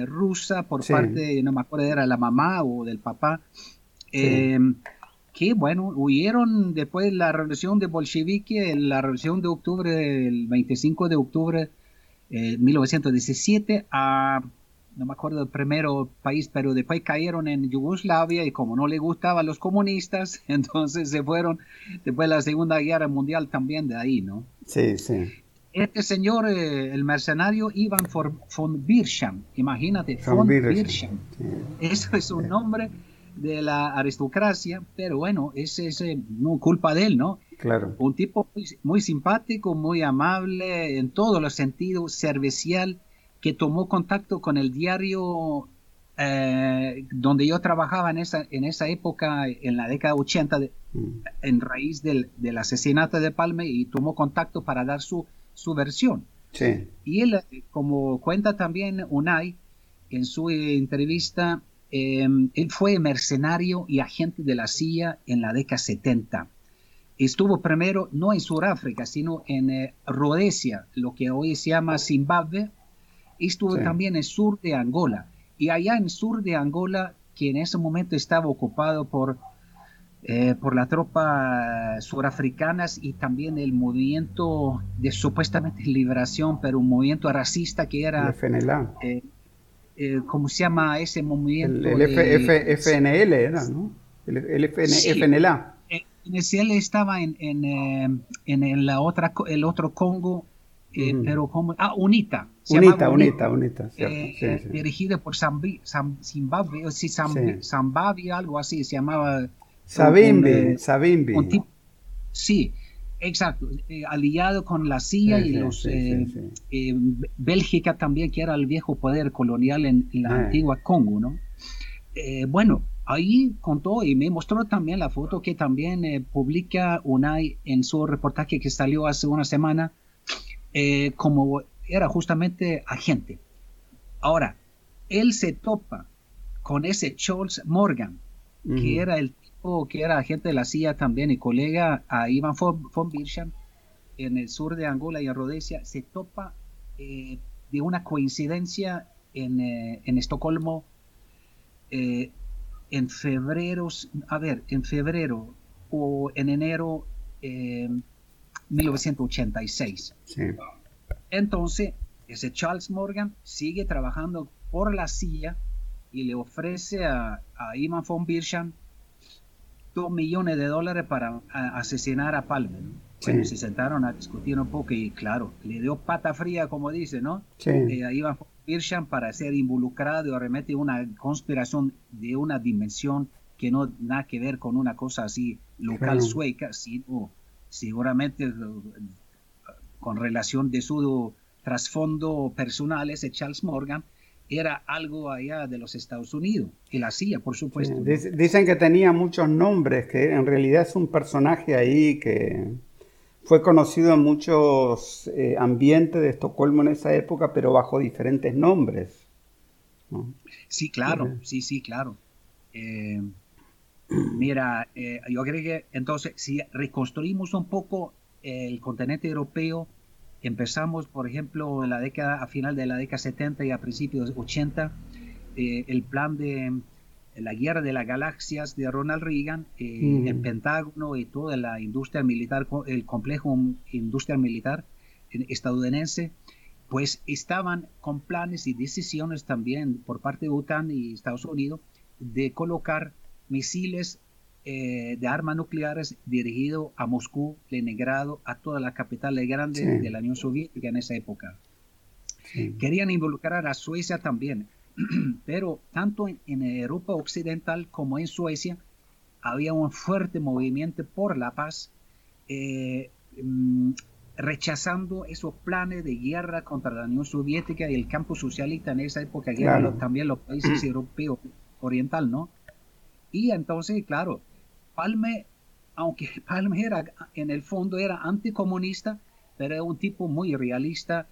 rusa por parte, no me acuerdo, era la mamá o del papá. Que, bueno, huyeron después de la revolución de bolchevique, la revolución de octubre, el 25 de octubre de eh, 1917, a, no me acuerdo el primero país, pero después cayeron en Yugoslavia y como no le gustaban los comunistas, entonces se fueron después de la Segunda Guerra Mundial también de ahí, ¿no?
Sí, sí.
Este señor, eh, el mercenario Ivan von Bircham, imagínate, von, Bircham. Eso es un nombre de la aristocracia, pero bueno, ese es no culpa de él, ¿no?
Claro.
Un tipo muy, simpático, muy amable, en todos los sentidos, servicial, que tomó contacto con el diario eh, donde yo trabajaba en esa, en esa época, en la década 80, mm. en raíz del, del, asesinato de Palme, y tomó contacto para dar su, su versión.
Sí.
Y él, como cuenta también Unai en su entrevista, Em, él fue mercenario y agente de la CIA en la década 70. Estuvo primero no en Sudáfrica, sino en eh, Rhodesia, lo que hoy se llama Zimbabue. Estuvo también en sur de Angola. Y allá en sur de Angola, que en ese momento estaba ocupado por, eh, por las tropas surafricanas y también el movimiento de supuestamente liberación, pero un movimiento racista que era...
FNLA.
Eh, ¿cómo se llama ese movimiento?
El, FNL era, ¿no? El, FNLA.
Él estaba en, en, eh, en, la otra, el otro Congo, eh, pero como... Ah, UNITA.
UNITA, UNITA, UNITA,
Dirigido por Zimbabue, o si Zimbabwe, algo así, se llamaba...
Sabimbi, Sabimbi.
sí, Exacto, eh, aliado con la CIA y los eh, eh, Bélgica también, que era el viejo poder colonial en, la antigua Congo, ¿no? bueno, ahí contó y me mostró también la foto que también publica UNAI en su reportaje que salió hace una semana, como era justamente agente. Ahora, él se topa con ese Charles Morgan, que era el que era agente de la CIA también y colega a Ivan von, Bircham en el sur de Angola y en Rhodesia, se topa eh, de una coincidencia en, eh, en Estocolmo eh, en febrero, a ver, en febrero o en enero 1986. Entonces, ese Charles Morgan sigue trabajando por la CIA y le ofrece a, a Ivan von Bircham dos millones de dólares para asesinar a Palmer. Bueno, se sentaron a discutir un poco y claro, le dio pata fría, como dice, ¿no?
Sí.
Eh, iba Bircham para ser involucrado remete una conspiración de una dimensión que no nada que ver con una cosa así local sueca, sino seguramente con relación de su trasfondo personal, ese Charles Morgan, era algo allá de los Estados Unidos, que la CIA, por supuesto.
Dicen que tenía muchos nombres, que en realidad es un personaje ahí que fue conocido en muchos eh, ambientes de Estocolmo en esa época, pero bajo diferentes nombres.
Sí, claro, sí, sí, claro. Eh, mira, eh, yo creo que entonces, si reconstruimos un poco el continente europeo, Empezamos, por ejemplo, en la década, a final de la década 70 y a principios 80, eh, el plan de la guerra de las galaxias de Ronald Reagan, eh, el Pentágono y toda la industria militar, el complejo industrial militar estadounidense, pues estaban con planes y decisiones también por parte de OTAN y Estados Unidos de colocar misiles eh, de armas nucleares dirigido a Moscú, Leningrado, a todas las capitales grandes de la Unión Soviética en esa época. Querían involucrar a Suecia también, pero tanto en, Europa Occidental como en Suecia había un fuerte movimiento por la paz, eh, mm, rechazando esos planes de guerra contra la Unión Soviética y el campo socialista en esa época, que eran también los países europeos oriental, ¿no? Y entonces, claro, Palme, aunque Palme era, en el fondo era anticomunista, pero era un tipo muy realista.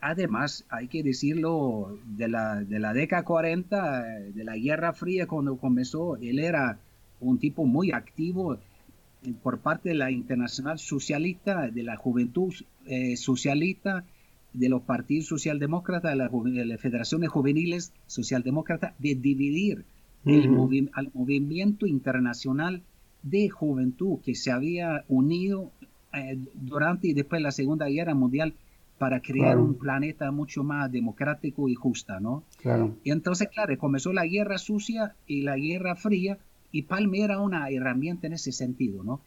Además, hay que decirlo, de la, de la década 40, de la Guerra Fría, cuando comenzó, él era un tipo muy activo eh, por parte de la Internacional Socialista, de la Juventud eh, Socialista, de los partidos socialdemócratas, de, de las federaciones juveniles socialdemócratas, de dividir el movimiento internacional de juventud que se había unido eh, durante y después de la Segunda Guerra Mundial para crear un planeta mucho más democrático y justo, ¿no?
Claro.
Y entonces, claro, comenzó la guerra sucia y la guerra fría y Palme era una herramienta en ese sentido, ¿no?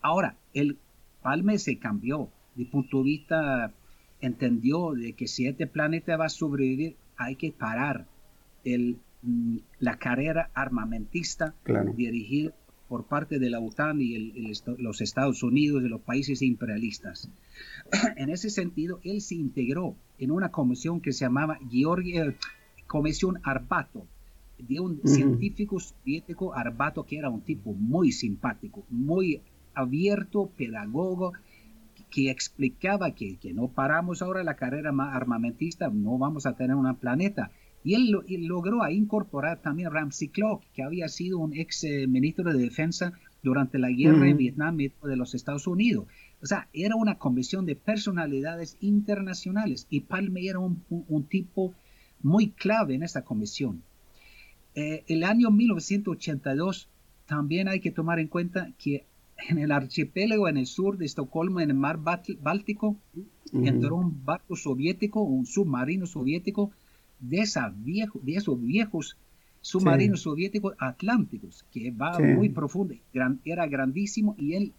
Ahora, el Palme se cambió de punto de vista, entendió de que si este planeta va a sobrevivir, hay que parar el, mm, la carrera armamentista
claro.
dirigida por parte de la OTAN y los Estados Unidos y los países imperialistas. en ese sentido, él se integró en una comisión que se llamaba Georgia, Comisión Arbato, de un científico soviético Arbato que era un tipo muy simpático, muy abierto, pedagogo, que explicaba que, que no paramos ahora la carrera armamentista, no vamos a tener un planeta. Y él, logró incorporar también Ramsey Clark, que había sido un ex eh, ministro de Defensa durante la guerra en Vietnam de los Estados Unidos. O sea, era una comisión de personalidades internacionales y Palme era un, tipo muy clave en esa comisión. Eh, el año 1982 también hay que tomar en cuenta que en el archipiélago en el sur de Estocolmo, en el mar Báltico, entró un barco soviético, un submarino soviético, de, esa viejo, de esos viejos submarinos soviéticos atlánticos, que va muy profundo, era grandísimo y él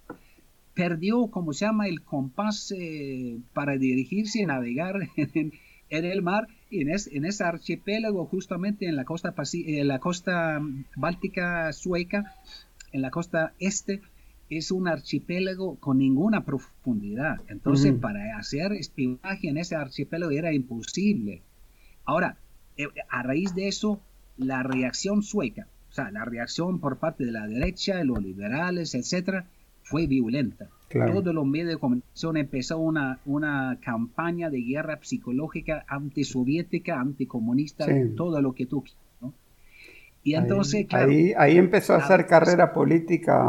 perdió, como se llama, el compás eh, para dirigirse y navegar en, el mar, y en, en, ese archipiélago, justamente en la costa, en la costa báltica sueca, en la costa este, es un archipiélago con ninguna profundidad. Entonces, para hacer espionaje en ese archipiélago era imposible. Ahora, eh, a raíz de eso, la reacción sueca, o sea, la reacción por parte de la derecha, de los liberales, etcétera, fue violenta. Todos los medios de comunicación empezó una, una campaña de guerra psicológica antisoviética, anticomunista, todo lo que tú quieras. Y entonces,
ahí, ahí, empezó a hacer carrera política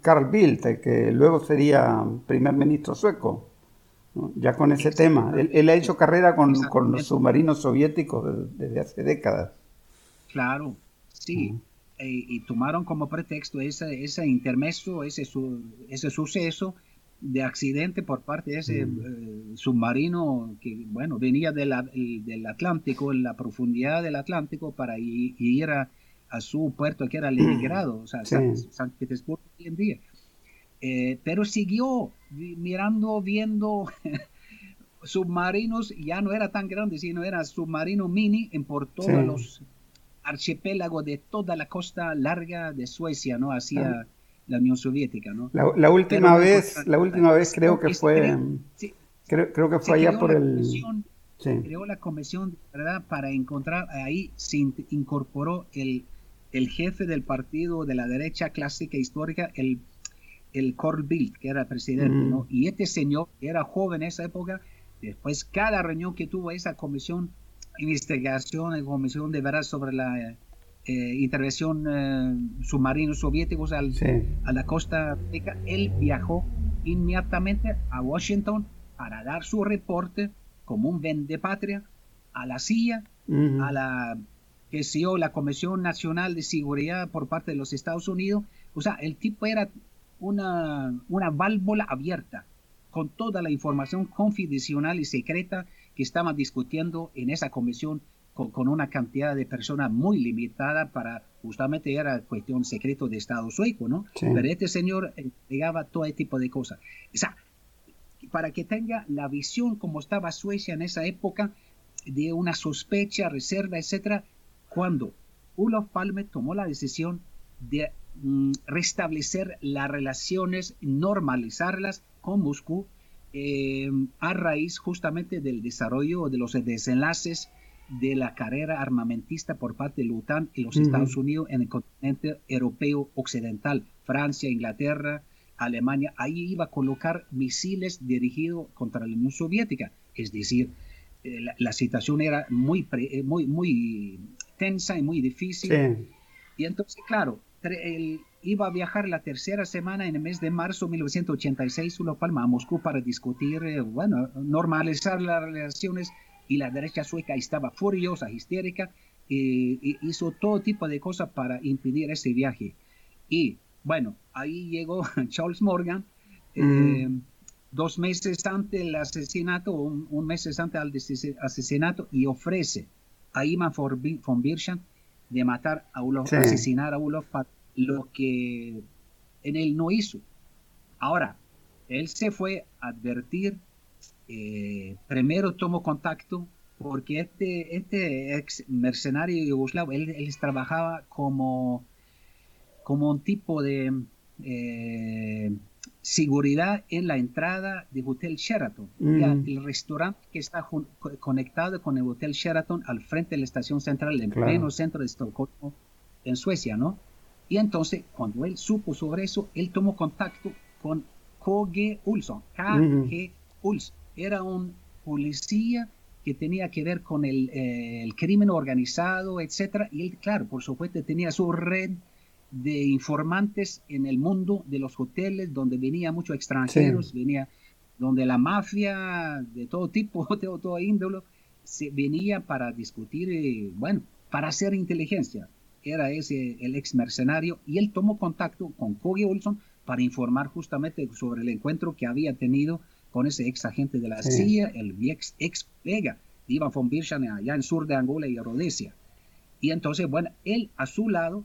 Carl Bildt, que luego sería primer ministro sueco ya con ese tema. Él, ha hecho carrera con, los submarinos soviéticos desde hace décadas.
Claro, sí. Eh, y tomaron como pretexto ese, ese intermeso, ese, ese suceso de accidente por parte de ese eh, submarino que, bueno, venía del Atlántico, en la profundidad del Atlántico para ir, a, su puerto que era Leningrado, o sea, San, Petersburgo hoy en día. Eh, pero siguió mirando, viendo submarinos, ya no era tan grande, sino era submarino mini en por todos los archipiélagos de toda la costa larga de Suecia, ¿no? Hacia la Unión Soviética, ¿no?
La, última vez, la última vez creo que fue, creo, creo, que fue allá por el...
Creó la comisión, ¿verdad? Para encontrar, ahí se incorporó el, el jefe del partido de la derecha clásica histórica, el el Bill, que era presidente, ¿no? Mm. Y este señor era joven en esa época, después cada reunión que tuvo esa comisión, investigación, comisión de verdad sobre la eh, intervención eh, submarinos soviéticos a la costa africana, él viajó inmediatamente a Washington para dar su reporte como un vende patria a la CIA, a la que la Comisión Nacional de Seguridad por parte de los Estados Unidos. O sea, el tipo era una, una válvula abierta con toda la información confidencial y secreta que estaban discutiendo en esa comisión con, una cantidad de personas muy limitada para justamente era cuestión secreto de Estado sueco, ¿no? Pero este señor entregaba todo ese tipo de cosas. O sea, para que tenga la visión como estaba Suecia en esa época de una sospecha, reserva, etcétera, cuando Olof Palme tomó la decisión de restablecer las relaciones, normalizarlas con Moscú eh, a raíz justamente del desarrollo de los desenlaces de la carrera armamentista por parte de la OTAN y los Estados Unidos en el continente europeo occidental, Francia, Inglaterra, Alemania, ahí iba a colocar misiles dirigidos contra la Unión Soviética. Es decir, eh, la, situación era muy, eh, muy, muy tensa y muy difícil. Y entonces, claro, él iba a viajar la tercera semana en el mes de marzo de 1986 a Palma, a Moscú, para discutir, eh, bueno, normalizar las relaciones y la derecha sueca estaba furiosa, histérica, y, hizo todo tipo de cosas para impedir ese viaje. Y bueno, ahí llegó Charles Morgan, eh, dos meses antes del asesinato, un, un mes antes del asesinato, y ofrece a Iman von Birchan de matar a Ulof, asesinar a Ulof, lo que en él no hizo. Ahora, él se fue a advertir eh, primero tomó contacto porque este, este ex mercenario yugoslavo, él, él trabajaba como, como un tipo de eh, seguridad en la entrada del Hotel Sheraton. Mm. el restaurante que está conectado con el Hotel Sheraton al frente de la estación central, en pleno centro de Estocolmo, en Suecia, ¿no? Y entonces, cuando él supo sobre eso, él tomó contacto con K.G. Ulson, K.G. Ulson era un policía que tenía que ver con eh, el, crimen organizado, etcétera, y él, claro, por supuesto, tenía su red de informantes en el mundo de los hoteles, donde venía muchos extranjeros, venía donde la mafia de todo tipo, de todo índole, se venía para discutir, eh, bueno, para hacer inteligencia. Era ese el ex mercenario y él tomó contacto con Kogi Olson para informar justamente sobre el encuentro que había tenido con ese ex agente de la CIA, el ex, ex pega Ivan von Birchan allá en sur de Angola y Rhodesia. Y entonces, bueno, él a su lado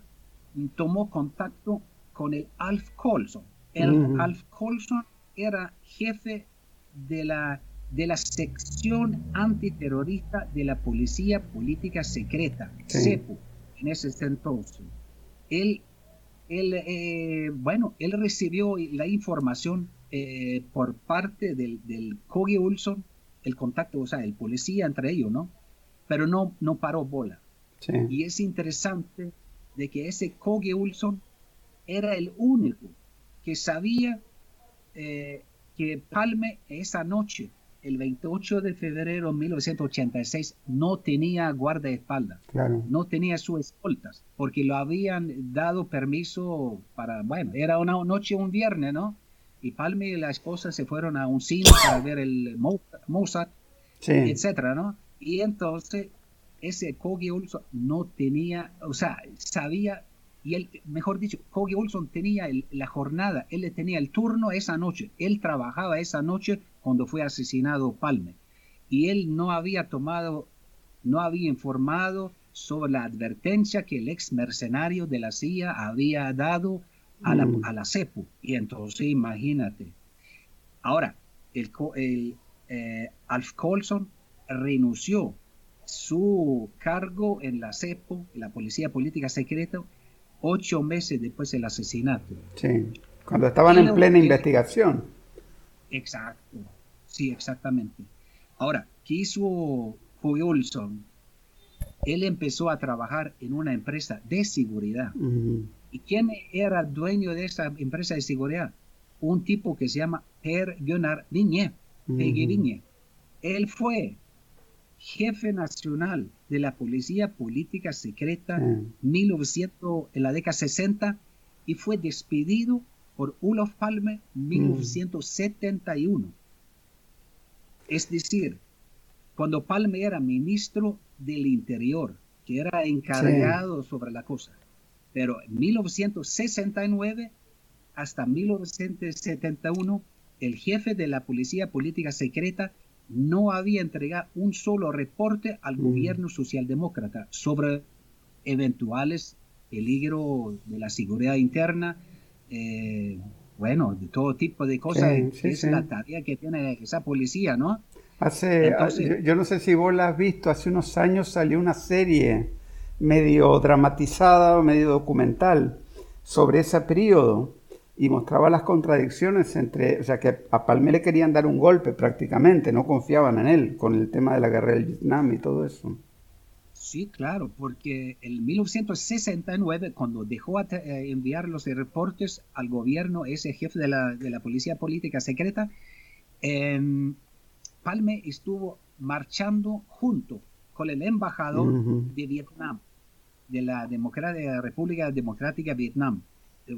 tomó contacto con el Alf Colson. El Alf Colson era jefe de la, de la sección antiterrorista de la Policía Política Secreta, CEPU, en ese entonces. Él, él eh, bueno, él recibió la información eh, por parte del, del Kogi Ulson, el contacto, o sea, el policía entre ellos, ¿no? Pero no, no paró bola. Y es interesante de que ese Kogi Ulson era el único que sabía eh, que Palme esa noche, el 28 de febrero de 1986, no tenía guardaespaldas, claro. no tenía sus escoltas, porque lo habían dado permiso para, bueno, era una noche, un viernes, ¿no? y Palme y la esposa se fueron a un cine para ver el Mozart, etcétera, ¿no? Y entonces ese Kogi Olson no tenía, o sea, sabía, y él, mejor dicho, Kogi Olson tenía la jornada, él tenía el turno esa noche, él trabajaba esa noche cuando fue asesinado Palme, y él no había tomado, no había informado sobre la advertencia que el ex mercenario de la CIA había dado a la, mm. a la CEPU. Y entonces imagínate. Ahora, el, el eh, Alf Colson renunció su cargo en la CEPU, la Policía Política Secreta, ocho meses después del asesinato.
Sí, cuando estaban en plena investigación.
Exacto, sí, exactamente. Ahora, ¿qué hizo Olson? Él empezó a trabajar en una empresa de seguridad. ¿Y quién era dueño de esa empresa de seguridad? Un tipo que se llama Per Gunnar Viñe, Él fue jefe nacional de la Policía Política Secreta en 1900, en la década 60 y fue despedido por Olof Palme en 1971. Es decir, cuando Palme era ministro del Interior, que era encargado sobre la cosa. Pero en 1969 hasta 1971, el jefe de la Policía Política Secreta no había entregado un solo reporte al
Mm.
gobierno socialdemócrata sobre eventuales peligros de la seguridad interna, eh, bueno, de todo tipo de cosas.
Sí, sí,
es
sí.
la tarea que tiene esa policía, ¿no?
Hace,
Entonces-
yo, yo no sé si vos la has visto, hace unos años salió una serie medio dramatizada o medio documental sobre ese periodo y mostraba las contradicciones entre, o sea, que a Palme le querían dar un golpe prácticamente, no confiaban en él con el tema de la guerra del Vietnam y todo eso.
Sí, claro, porque en 1969, cuando dejó a eh, enviar los reportes al gobierno, ese jefe de la, de la policía política secreta, em, Palme estuvo marchando junto con el embajador de Vietnam, de la Democracia- República Democrática de Vietnam,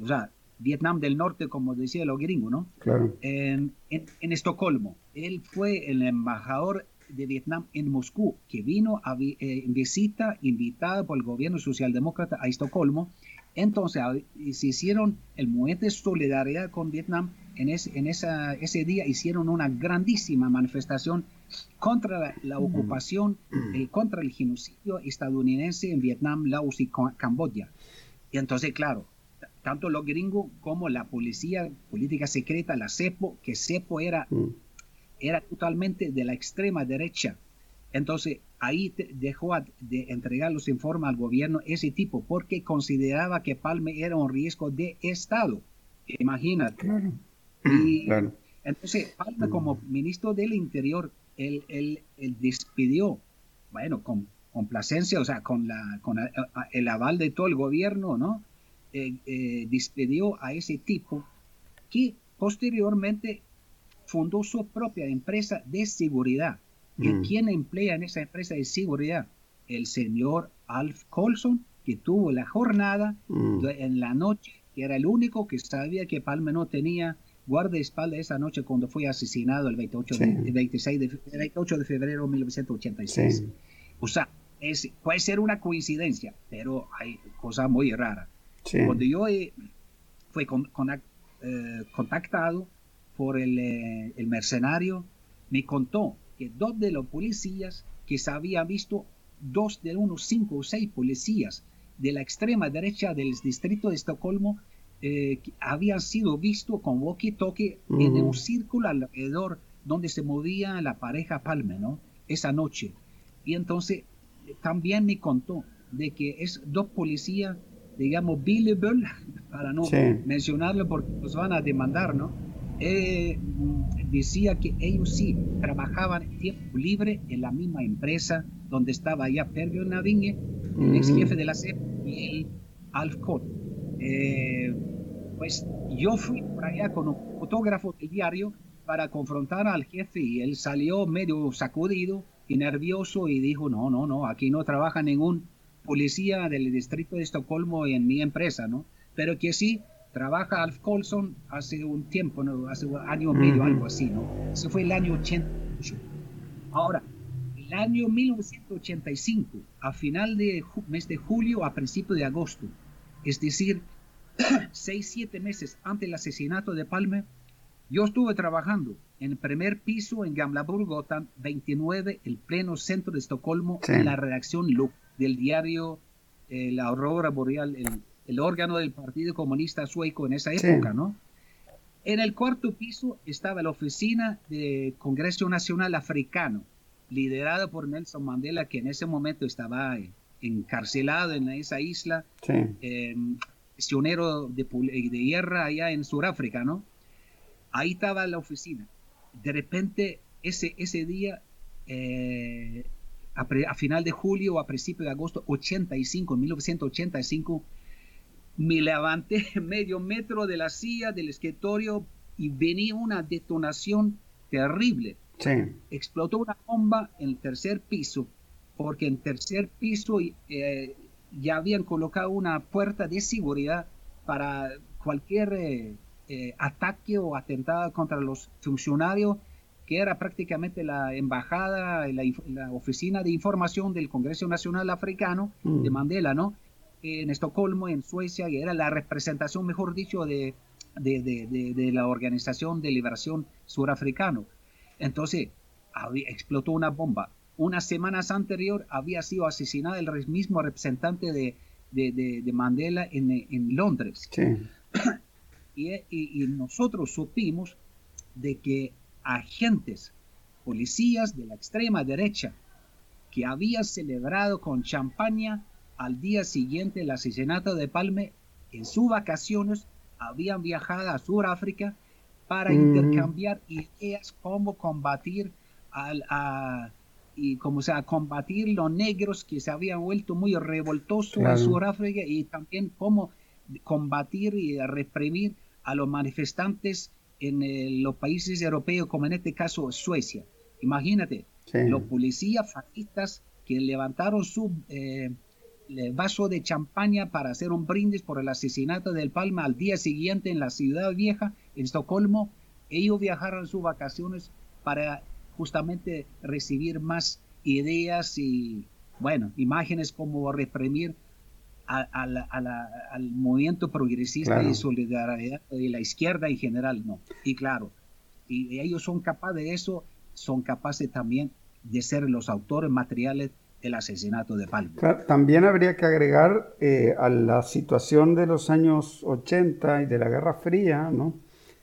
o sea, Vietnam del Norte, como decía los gringos, ¿no?
Claro.
en, en- en Estocolmo. Él fue el embajador de Vietnam en Moscú, que vino a vi- eh, visita invitada por el gobierno socialdemócrata a Estocolmo. Entonces se hicieron el movimiento de solidaridad con Vietnam. En, ese, en esa, ese día hicieron una grandísima manifestación contra la, la ocupación, eh, contra el genocidio estadounidense en Vietnam, Laos y Ca- Camboya. Y entonces, claro, tanto los gringos como la policía política secreta, la CEPO, que CEPO era,
Mm.
era totalmente de la extrema derecha. Entonces, ahí te- dejó a- de entregar los informes al gobierno ese tipo, porque consideraba que Palme era un riesgo de Estado. Imagínate.
Claro.
Y
Claro.
entonces, Palme como ministro del Interior, él, él- él despidió, bueno, con complacencia, o sea, con, la, con el aval de todo el gobierno, ¿no? Eh, eh, despidió a ese tipo que posteriormente fundó su propia empresa de seguridad. ¿Y
Mm.
quién emplea en esa empresa de seguridad? El señor Alf Colson, que tuvo la jornada
Mm.
de- en la noche, que era el único que sabía que Palme no tenía guardaespaldas esa noche cuando fue asesinado el 28, de,
Sí.
el 26 de, el 28 de febrero de 1986.
Sí.
O sea, es, puede ser una coincidencia, pero hay cosas muy raras.
Sí.
Cuando yo eh, fui con- con- eh, contactado por el, eh, el mercenario, me contó que dos de los policías que se había visto, dos de unos cinco o seis policías de la extrema derecha del distrito de Estocolmo, eh, habían sido vistos con walkie-talkie en
Ujú.
un círculo alrededor donde se movía la pareja Palme, ¿no? Esa noche. Y entonces también me contó de que es dos policías, digamos, billable, para no
Sí.
mencionarlo porque nos van a demandar, ¿no? Eh, decía que ellos sí trabajaban tiempo libre en la misma empresa donde estaba ya Pergio Navigne, el ex jefe de la CEP, y el Alf Kohl. Eh, pues yo fui por allá con un fotógrafo del diario para confrontar al jefe y él salió medio sacudido y nervioso y dijo, no, no, no, aquí no trabaja ningún policía del distrito de Estocolmo en mi empresa, ¿no? Pero que sí trabaja Alf Colson hace un tiempo, ¿no? Hace un año y medio, algo así, ¿no? Ese fue el año 88. Ahora, el año 1985, a final de mes de julio, a principio de agosto, es decir, seis, siete meses antes del asesinato de Palme, yo estuve trabajando en el primer piso en Gamlaburgatan 29, el pleno centro de Estocolmo,
Sí.
en la redacción lo- del diario eh, La Aurora Boreal, el, el órgano del Partido Comunista Sueco en esa
Sí.
época, ¿no? En el cuarto piso estaba la oficina del Congreso Nacional Africano, liderada por Nelson Mandela, que en ese momento estaba eh, encarcelado en esa isla,
Sí.
eh, prisionero de, eh, de guerra allá en Sudáfrica, ¿no? Ahí estaba la oficina. De repente, ese, ese día, eh, a, pre- a final de julio o a principio de agosto 85, 1985, me levanté medio metro de la silla del escritorio y venía una detonación terrible
Sí.
explotó una bomba en el tercer piso, porque en tercer piso eh, ya habían colocado una puerta de seguridad para cualquier eh, eh, ataque o atentado contra los funcionarios, que era prácticamente la embajada, la, oficina de información del Congreso Nacional Africano
Mm.
de Mandela, ¿no? En Estocolmo, en Suecia, y era la representación, mejor dicho, de, de, de- la Organización de Liberación Surafricano. Entonces, explotó una bomba. Unas semanas anterior había sido asesinado el mismo representante de, de, Mandela en, en Londres. y, y, nosotros supimos de que agentes, policías de la extrema derecha, que habían celebrado con champaña al día siguiente el asesinato de Palme, en sus vacaciones habían viajado a Sudáfrica para mm. intercambiar ideas cómo combatir al, a, y como sea, combatir los negros que se habían vuelto muy revoltosos en Sudáfrica y también cómo combatir y reprimir a los manifestantes en eh, los países europeos, como en este caso Suecia. Imagínate, los policías fascistas que levantaron su eh, vaso de champaña para hacer un brindis por el asesinato del Palma al día siguiente en la ciudad vieja, en Estocolmo, ellos viajaron sus vacaciones para justamente recibir más ideas y, bueno, imágenes como reprimir al movimiento progresista y solidaridad de la izquierda en general, ¿no? Y claro, y ellos son capaces de eso, son capaces también de ser los autores materiales del asesinato de Palma.
también habría que agregar eh, a la situación de los años 80 y de la Guerra Fría, ¿no?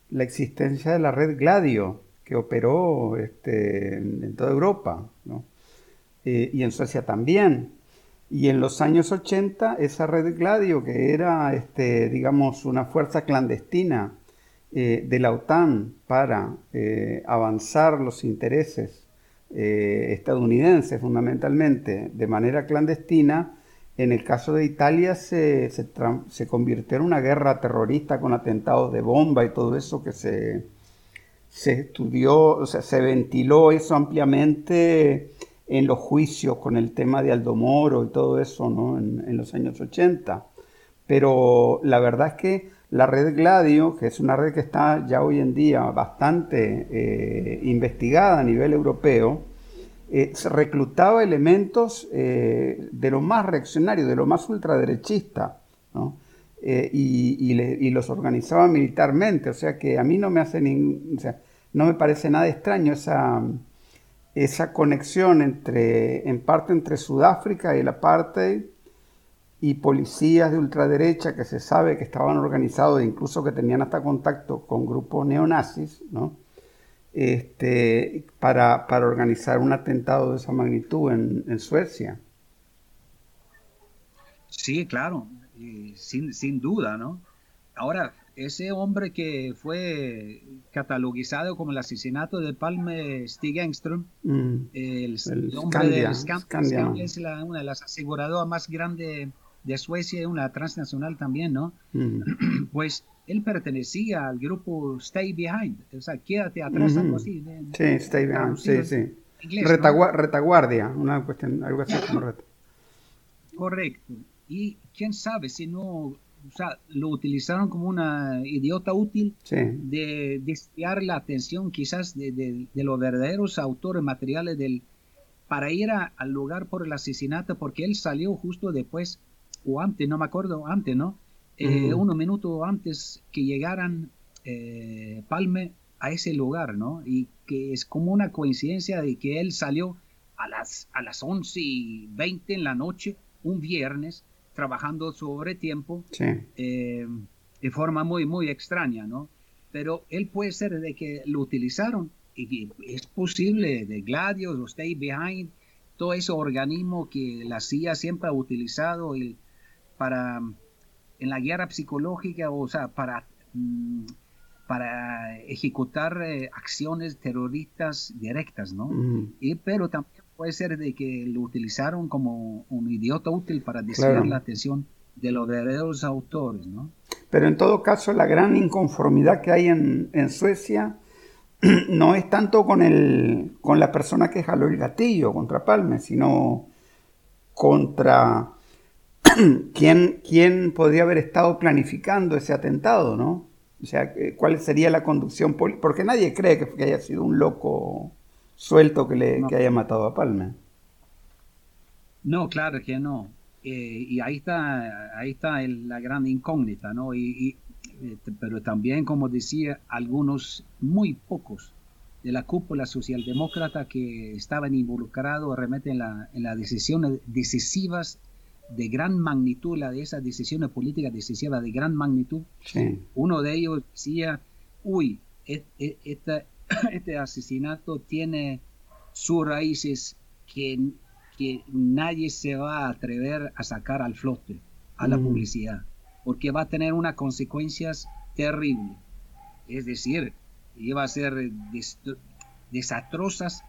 La existencia de la red Gladio, que operó este, en, toda Europa, ¿no? Eh, y en Suecia también. Y en los años 80, esa red Gladio, que era, este, digamos, una fuerza clandestina eh, de la OTAN para eh, avanzar los intereses estadounidenses fundamentalmente de manera clandestina, en el caso de Italia se, se, se, convirtió en una guerra terrorista con atentados de bomba y todo eso que se, se estudió, o sea, se ventiló eso ampliamente en los juicios con el tema de Aldo Moro y todo eso, ¿no? En, los años 80. Pero la verdad es que la red Gladio, que es una red que está ya hoy en día bastante eh, investigada a nivel europeo, eh, reclutaba elementos eh, de lo más reaccionario, de lo más ultraderechista, ¿no? y, los organizaba militarmente. O sea que a mí no me hace ningún, no me parece nada extraño esa, esa conexión entre, en parte entre Sudáfrica y el apartheid y policías de ultraderecha que se sabe que estaban organizados e incluso que tenían hasta contacto con grupos neonazis, ¿no? Este, para, para, organizar un atentado de esa magnitud en, en Suecia.
Sí, claro sin, sin duda, ¿no? Ahora, ese hombre que fue catalogizado como el asesinato de Palme Stig Engström, mm. el, hombre de Scandia, es una de las aseguradoras más grandes de Suecia, una transnacional también, ¿no? Mm. Pues él pertenecía al grupo Stay Behind, o sea, quédate atrás, algo así.
sí, Stay Behind, sí, sí. Retaguardia, una cuestión, algo así como
Correcto y quién sabe si no, o sea, lo utilizaron como una idiota útil de desviar la atención quizás de, los verdaderos autores materiales del para ir al lugar por el asesinato porque él salió justo después o antes, no me acuerdo, antes, ¿no? Eh, unos minutos antes que llegaran eh, Palme a ese lugar, ¿no? Y que es como una coincidencia de que él salió a las, a las 11 y 20 en la noche, un viernes, trabajando sobre tiempo eh, de forma muy, muy extraña, ¿no? Pero él puede ser de que lo utilizaron y es posible de Gladios o Stay Behind, todo ese organismo que la CIA siempre ha utilizado y para en la guerra psicológica, o sea, para, mm, para ejecutar eh, acciones terroristas directas, ¿no? y, pero también puede ser de que lo utilizaron como un idiota útil para desviar la atención de los verdaderos autores, ¿no?
Pero en todo caso, la gran inconformidad que hay en, Suecia no es tanto con, el, con la persona que jaló el gatillo contra Palme, sino contra quién, quién podría haber estado planificando ese atentado, ¿no? O sea, cuál sería la conducción política, porque nadie cree que haya sido un loco suelto que, le, que haya matado a Palme.
No, claro que no. Eh, y ahí está, ahí está la gran incógnita, ¿no? Y, este, pero también, como decía, algunos, muy pocos de la cúpula socialdemócrata que estaban involucrados realmente en, la, en las decisiones decisivas de gran magnitud, la de esas decisiones políticas decisivas de gran magnitud. Uno de ellos decía, uy, este asesinato tiene sus raíces que, que nadie se va a atrever a sacar al flote, a la mm. publicidad, porque va a tener unas consecuencias terribles. Es decir, iba a ser desastrosas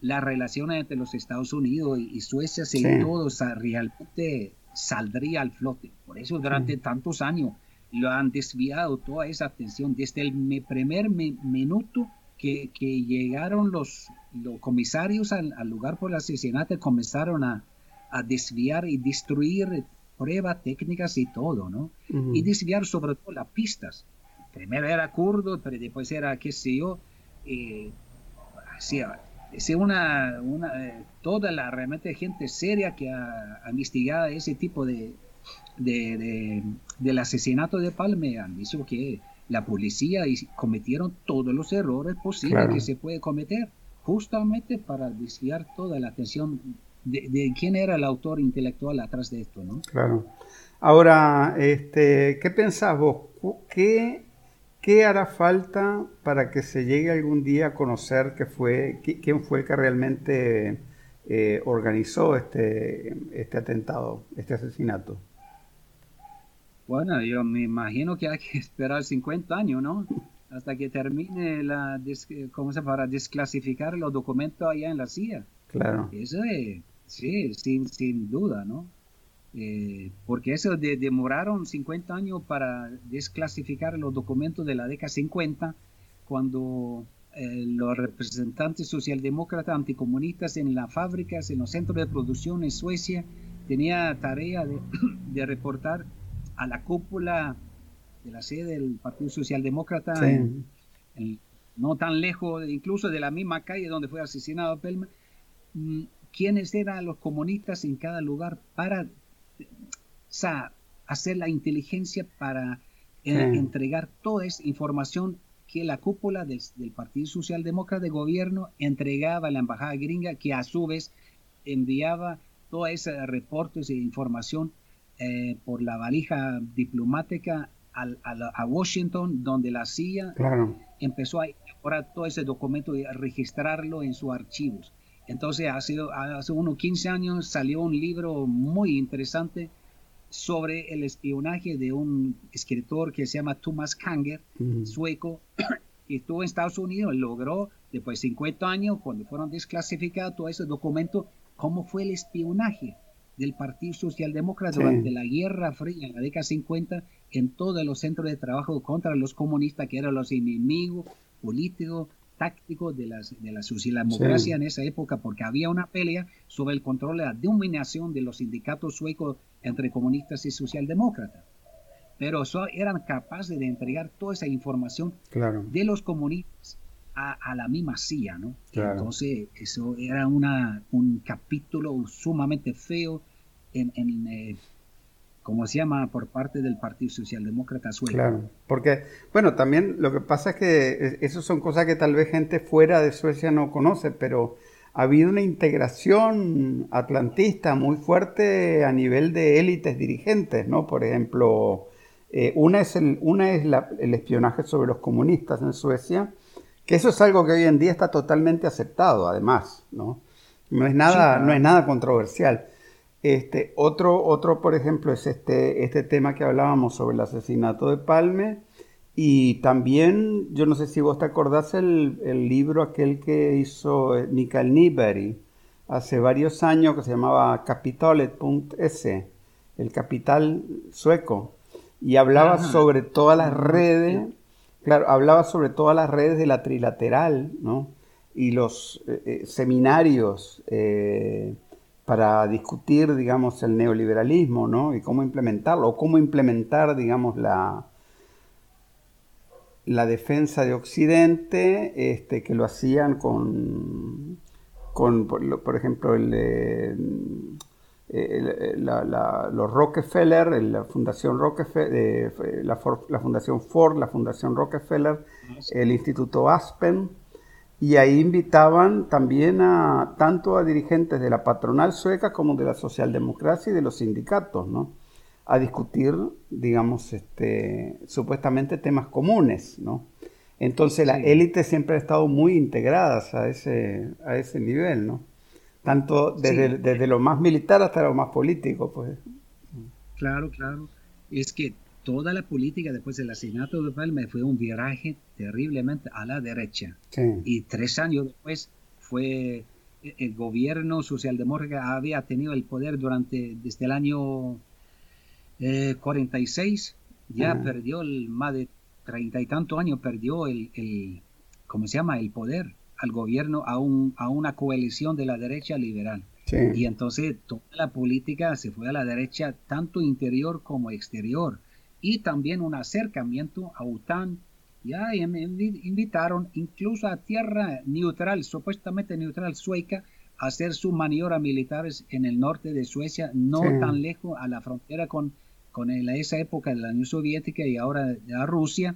las relaciones entre los Estados Unidos y, Suecia, si todo realmente saldría al flote. Por eso durante tantos años lo han desviado toda esa atención desde el primer minuto que, llegaron los, los comisarios al, lugar por el asesinato, comenzaron a, desviar y destruir pruebas técnicas y todo, ¿no? Y desviar sobre todo las pistas. Primero era kurdo, pero después era, qué sé yo, eh, una, una eh, toda la realmente gente seria que ha, investigado ese tipo de, de, del asesinato de Palme han dicho que la policía cometieron todos los errores posibles que se puede cometer, justamente para desviar toda la atención de, quién era el autor intelectual atrás de esto, ¿no?
Claro. Ahora, este, ¿qué pensás vos? ¿Qué, ¿Qué hará falta para que se llegue algún día a conocer qué fue, quién fue el que realmente eh, organizó este, este atentado, este asesinato?
Bueno, yo me imagino que hay que esperar 50 años, ¿no? Hasta que termine la, ¿cómo se para desclasificar los documentos allá en la CIA.
Claro.
Eso es, sí, sin, sin duda, ¿no? Eh, porque eso de, demoraron 50 años para desclasificar los documentos de la década 50, cuando eh, los representantes socialdemócratas anticomunistas en las fábricas, en los centros de producción en Suecia, tenía tarea de, de reportar a la cúpula de la sede del Partido Socialdemócrata, no tan lejos, incluso de la misma calle donde fue asesinado Pelma, mm, quiénes eran los comunistas en cada lugar para hacer la inteligencia para eh, entregar toda esa información que la cúpula del, Partido Socialdemócrata de gobierno entregaba a la embajada gringa, que a su vez enviaba todos esos reportes e información eh, por la valija diplomática a, Washington, donde la CIA empezó a elaborar todo ese documento y a registrarlo en sus archivos. Entonces, hace, hace unos 15 años salió un libro muy interesante sobre el espionaje de un escritor que se llama Thomas Kanger, sueco, que estuvo en Estados Unidos, logró, después de 50 años, cuando fueron desclasificados todo ese documento, cómo fue el espionaje del Partido Socialdemócrata durante la Guerra Fría en la década 50 en todos los centros de trabajo contra los comunistas, que eran los enemigos políticos, tácticos de, las, de la socialdemocracia en esa época, porque había una pelea sobre el control de la dominación de los sindicatos suecos entre comunistas y socialdemócratas. Pero eran capaces de entregar toda esa información de los comunistas a, la misma CIA, ¿no? Entonces, eso era una, un capítulo sumamente feo en, en eh, como se llama, por parte del Partido Socialdemócrata sueco.
Claro, porque, bueno, también lo que pasa es que eso son cosas que tal vez gente fuera de Suecia no conoce, pero ha habido una integración atlantista muy fuerte a nivel de élites dirigentes, ¿no? Por ejemplo, eh, una es, el, una es el espionaje sobre los comunistas en Suecia, que eso es algo que hoy en día está totalmente aceptado, además, ¿no? No es nada, no es nada controversial. Este, otro, otro, por ejemplo, es este, este tema que hablábamos sobre el asesinato de Palme. Y también, yo no sé si vos te acordás el, el libro aquel que hizo eh, Mikael Nieberi hace varios años que se llamaba Capitalet.s, el capital sueco, y hablaba sobre todas las redes, claro, hablaba sobre todas las redes de la trilateral, ¿no? Y los eh, eh, seminarios para discutir, digamos, el neoliberalismo, ¿no? Y cómo implementarlo, o cómo implementar, digamos, la, la defensa de Occidente, este, que lo hacían con, con por, ejemplo, el, los Rockefeller, la Fundación Rockefeller, eh, la, Fundación Ford, la Fundación Rockefeller, el Instituto Aspen, y ahí invitaban también a tanto a dirigentes de la patronal sueca como de la socialdemocracia y de los sindicatos, ¿no? A discutir, digamos, este, supuestamente temas comunes, ¿no? Entonces la élite siempre ha estado muy integradas a ese, a ese nivel, ¿no? Tanto desde, desde lo más militar hasta lo más político, pues.
Claro, claro. Es que toda la política después del asesinato de Palme fue un viraje terriblemente a la derecha. Y tres años después fue el gobierno socialdemócrata había tenido el poder durante desde el año 46 eh, ya perdió el más de treinta y tantos años perdió el, el ¿cómo se llama? el poder al gobierno a, un, a una coalición de la derecha liberal y entonces toda la política se fue a la derecha tanto interior como exterior y también un acercamiento a OTAN. Ya invitaron incluso a tierra neutral, supuestamente neutral sueca, a hacer sus maniobras militares en el norte de Suecia, no tan lejos a la frontera con, con esa época de la Unión Soviética y ahora de la Rusia.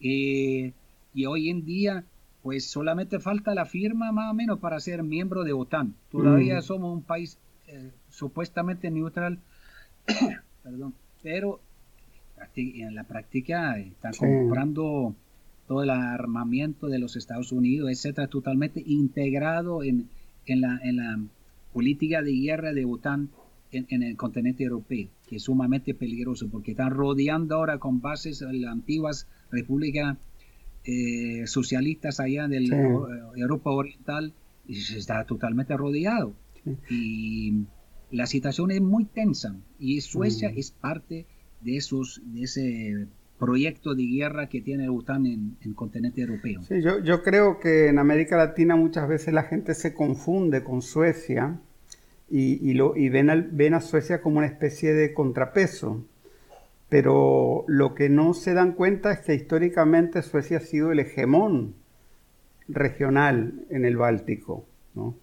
Eh, y hoy en día, pues solamente falta la firma más o menos para ser miembro de OTAN. Todavía mm. somos un país eh, supuestamente neutral, perdón, pero en la práctica están comprando todo el armamento de los Estados Unidos, etcétera, totalmente integrado en, en, la, en la política de guerra de OTAN en, el continente europeo, que es sumamente peligroso porque están rodeando ahora con bases las antiguas repúblicas eh, socialistas allá de Europa Oriental y se está totalmente rodeado. Y la situación es muy tensa y Suecia mm. es parte de, esos, de ese proyecto de guerra que tiene OTAN en, el continente europeo.
Sí, yo, yo creo que en América Latina muchas veces la gente se confunde con Suecia y, y, lo, y ven, ven a Suecia como una especie de contrapeso. Pero lo que no se dan cuenta es que históricamente Suecia ha sido el hegemón regional en el Báltico. ¿no?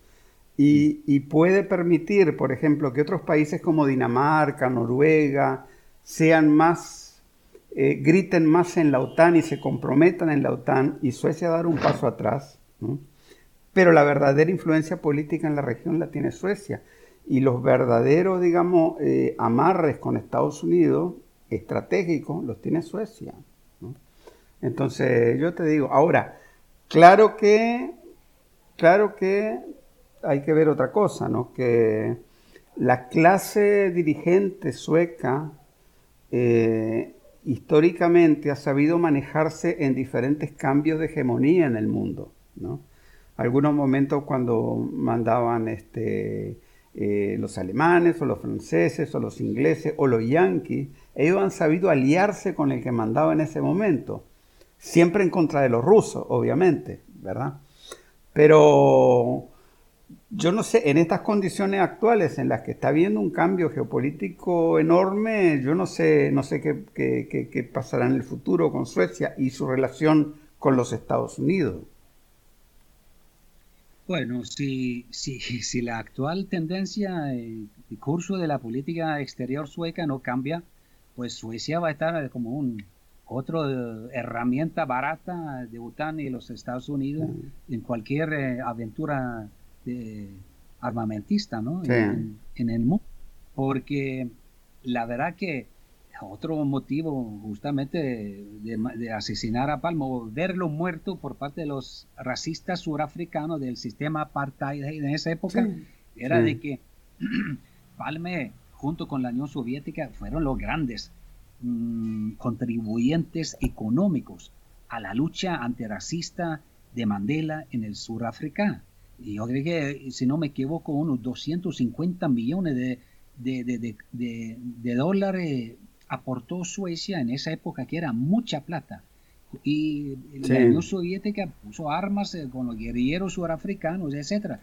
Y, y, puede permitir, por ejemplo, que otros países como Dinamarca, Noruega, sean más, eh, griten más en la OTAN y se comprometan en la OTAN y Suecia dar un paso atrás. Pero la verdadera influencia política en la región la tiene Suecia. Y los verdaderos, digamos, eh, amarres con Estados Unidos, estratégicos, los tiene Suecia. Entonces, yo te digo, ahora, claro que, claro que hay que ver otra cosa, ¿no? Que la clase dirigente sueca eh, históricamente ha sabido manejarse en diferentes cambios de hegemonía en el mundo. ¿no? Algunos momentos cuando mandaban este, eh, los alemanes o los franceses o los ingleses o los yanquis, ellos han sabido aliarse con el que mandaba en ese momento, siempre en contra de los rusos, obviamente, ¿verdad? Pero yo no sé, en estas condiciones actuales en las que está habiendo un cambio geopolítico enorme, yo no sé, no sé qué, qué, pasará en el futuro con Suecia y su relación con los Estados Unidos.
Bueno, si, si, si la actual tendencia, el curso de la política exterior sueca no cambia, pues Suecia va a estar como un otra herramienta barata de OTAN y los Estados Unidos en cualquier eh, aventura armamentista ¿no? En, el mundo. Porque la verdad que otro motivo justamente de, asesinar a Palmo, verlo muerto por parte de los racistas surafricanos del sistema apartheid en esa época, era de que Palme junto con la Unión Soviética fueron los grandes mm, contribuyentes económicos a la lucha antirracista de Mandela en el surafricano. Y yo creo que, si no me equivoco, unos 250 millones de, de, dólares aportó Suecia en esa época, que era mucha plata. Y la Unión Soviética puso armas eh, con los guerrilleros surafricanos, etc.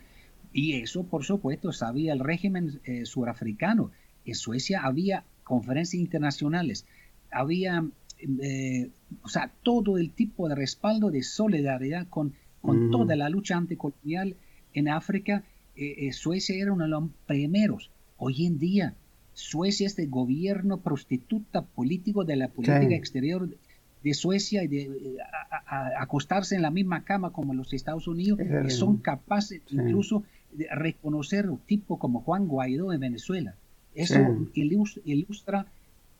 Y eso, por supuesto, sabía el régimen eh, surafricano. En Suecia había conferencias internacionales, había, eh, o sea, todo el tipo de respaldo de solidaridad con con toda la lucha anticolonial en África, eh, eh, Suecia era uno de los primeros. Hoy en día, Suecia es el gobierno prostituta político de la política exterior de Suecia y de, acostarse en la misma cama como los Estados Unidos y son capaces incluso de reconocer un tipo como Juan Guaidó en Venezuela. Eso ilustra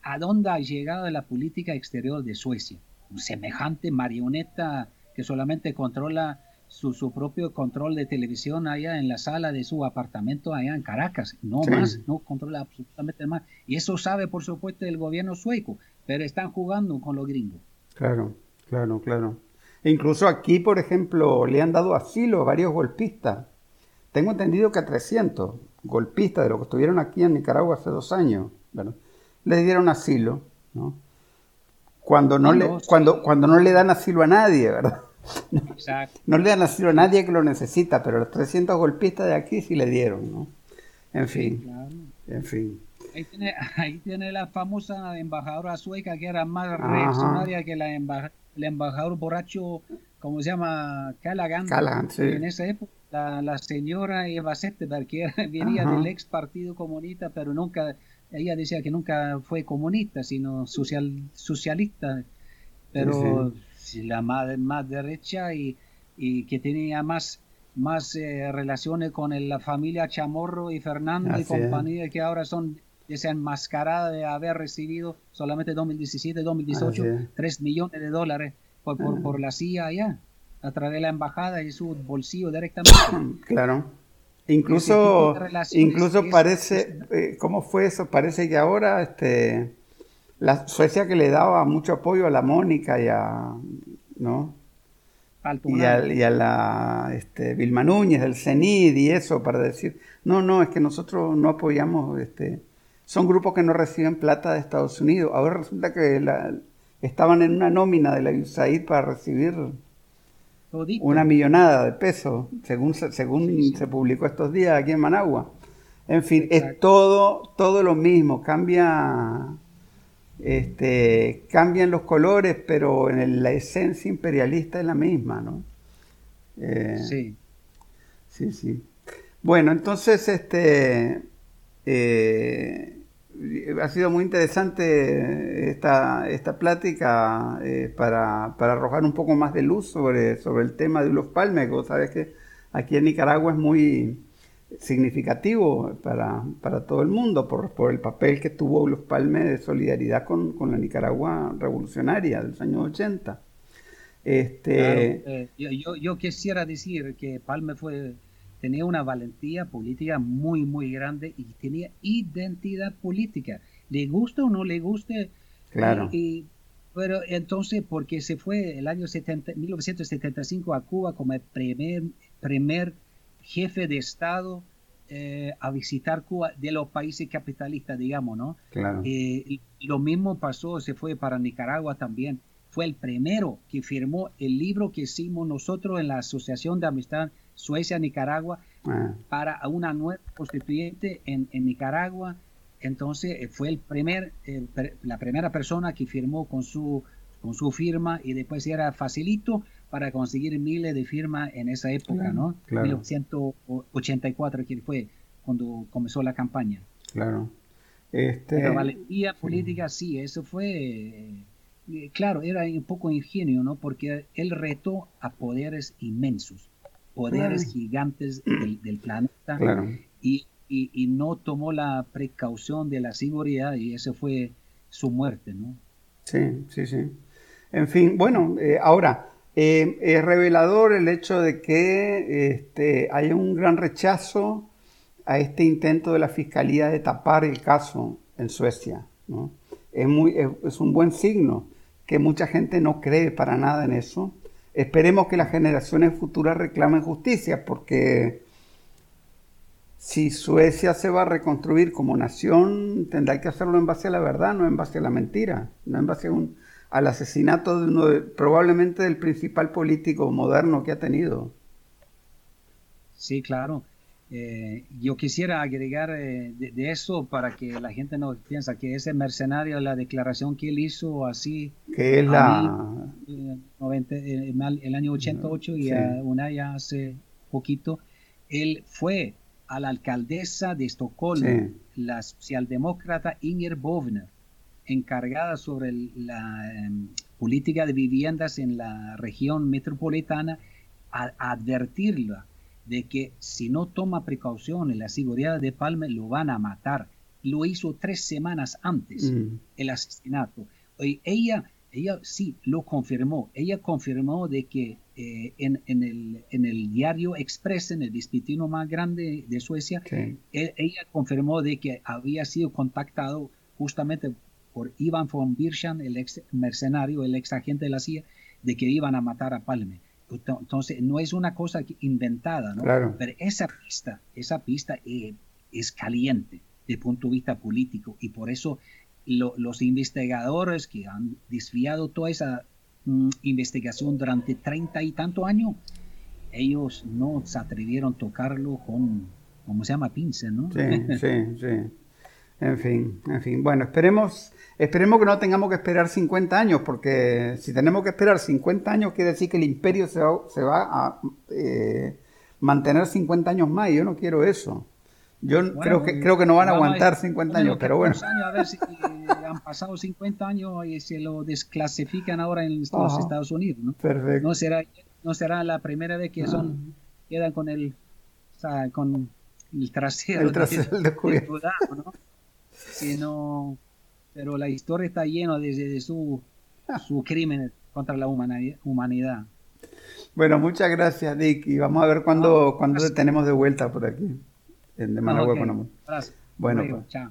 a dónde ha llegado la política exterior de Suecia. Un semejante marioneta que solamente controla su, su, propio control de televisión allá en la sala de su apartamento allá en Caracas. No más, no controla absolutamente más. Y eso sabe, por supuesto, el gobierno sueco, pero están jugando con los gringos.
Claro, claro, claro. E incluso aquí, por ejemplo, le han dado asilo a varios golpistas. Tengo entendido que a 300 golpistas de los que estuvieron aquí en Nicaragua hace dos años, ¿verdad? le dieron asilo, ¿no? Cuando no, le, cuando, cuando no le dan asilo a nadie, ¿verdad? Exacto. No le dan asilo a nadie que lo necesita, pero los 300 golpistas de aquí sí le dieron, ¿no? En fin, en fin.
Ahí tiene, ahí tiene, la famosa embajadora sueca que era más reaccionaria que la el embajador borracho, ¿cómo se llama? Callaghan.
Callaghan sí.
En esa época, la, señora Eva Zetterberg, que venía del ex Partido Comunista, pero nunca ella decía que nunca fue comunista, sino social, socialista, pero la más, más derecha y, y, que tenía más, más eh, relaciones con la familia Chamorro y Fernando y compañía, que ahora son desenmascaradas de haber recibido solamente 2017, 2018, 3 millones de dólares por, por, por la CIA allá, a través de la embajada y su bolsillo directamente.
Claro. Incluso, incluso parece, eh, ¿cómo fue eso? Parece que ahora este, la Suecia que le daba mucho apoyo a la Mónica y a, ¿no? Y a, y a, la este, Vilma Núñez del CENID y eso para decir, no, no, es que nosotros no apoyamos, este, son grupos que no reciben plata de Estados Unidos. Ahora resulta que la, estaban en una nómina de la USAID para recibir una millonada de pesos, según, según se publicó estos días aquí en Managua. En fin, es todo, todo lo mismo, cambia, este, cambian los colores, pero en la esencia imperialista es la misma, ¿no?
Eh, sí.
Sí, sí. Bueno, entonces, este, eh, ha sido muy interesante esta, esta plática eh, para, arrojar un poco más de luz sobre, sobre el tema de Ulos Palme, que sabes que aquí en Nicaragua es muy significativo para, todo el mundo por, por, el papel que tuvo Ulos Palme de solidaridad con, la Nicaragua revolucionaria de los años 80.
Este... Eh, yo, yo quisiera decir que Palme fue tenía una valentía política muy, muy grande y tenía identidad política. Le guste o no le guste.
Claro.
Y, pero entonces, porque se fue el año 70, 1975 a Cuba como el primer, primer jefe de Estado eh, a visitar Cuba de los países capitalistas, digamos, ¿no?
Claro.
Eh, lo mismo pasó, se fue para Nicaragua también. Fue el primero que firmó el libro que hicimos nosotros en la Asociación de Amistad Suecia, Nicaragua, ah. para una nueva constituyente en, Nicaragua. Entonces eh, fue el primer, la primera persona que firmó con su, con su firma y después era facilito para conseguir miles de firmas en esa época, ¿no?
Claro.
1984 que fue cuando comenzó la campaña.
Claro. Este...
Pero valentía política, sí, eso fue, eh, claro, era un poco ingenio, ¿no? Porque él retó a poderes inmensos poderes gigantes del, planeta y, y, no tomó la precaución de la seguridad y esa fue su muerte, ¿no?
Sí, sí, sí. En fin, bueno, eh, ahora, eh, es revelador el hecho de que este, hay un gran rechazo a este intento de la Fiscalía de tapar el caso en Suecia. ¿no? Es, muy, es un buen signo que mucha gente no cree para nada en eso Esperemos que las generaciones futuras reclamen justicia, porque si Suecia se va a reconstruir como nación, tendrá que hacerlo en base a la verdad, no en base a la mentira, no en base al asesinato de uno probablemente del principal político moderno que ha tenido.
Sí, claro. Eh, yo quisiera agregar eh, de, eso para que la gente no piensa que ese mercenario, la declaración que él hizo así,
que es la...
Eh, el año 88 y a una ya hace poquito, él fue a la alcaldesa de Estocolmo, la socialdemócrata Inger Bovner, encargada sobre la em, política de viviendas en la región metropolitana, a, advertirla de que si no toma precaución en la seguridad de Palme, lo van a matar. Lo hizo tres semanas antes, mm. el asesinato. Ella, ella sí lo confirmó. Ella confirmó de que eh, en, el, en, el, diario Express, en el distrito más grande de Suecia, e, ella confirmó de que había sido contactado justamente por Ivan von Birshan, el ex mercenario, el ex agente de la CIA, de que iban a matar a Palme. Entonces, no es una cosa inventada, ¿no? Pero esa pista, esa pista eh, es caliente de punto de vista político y por eso los investigadores que han desviado toda esa mm, investigación durante treinta y tanto años, ellos no se atrevieron a tocarlo con, ¿cómo se llama? Pince, ¿no?
Sí, sí, sí. En fin, en fin. Bueno, esperemos, esperemos que no tengamos que esperar 50 años, porque si tenemos que esperar 50 años, quiere decir que el imperio se va, a eh, mantener 50 años más, y yo no quiero eso. Yo creo, que, creo que no van a aguantar 50 años, pero bueno.
a ver si han pasado 50 años y se lo desclasifican ahora en los Estados Unidos, ¿no?
Perfecto.
No será, no será la primera vez que son, quedan con el, con el trasero,
el trasero descubierto.
¿no? Sino, pero la historia está llena de, su, su crimen contra la humanidad.
Bueno, muchas gracias, Dick. Y vamos a ver cuándo, cuándo te tenemos de vuelta por aquí, en De Managua.
Gracias.
Bueno, pues, chao.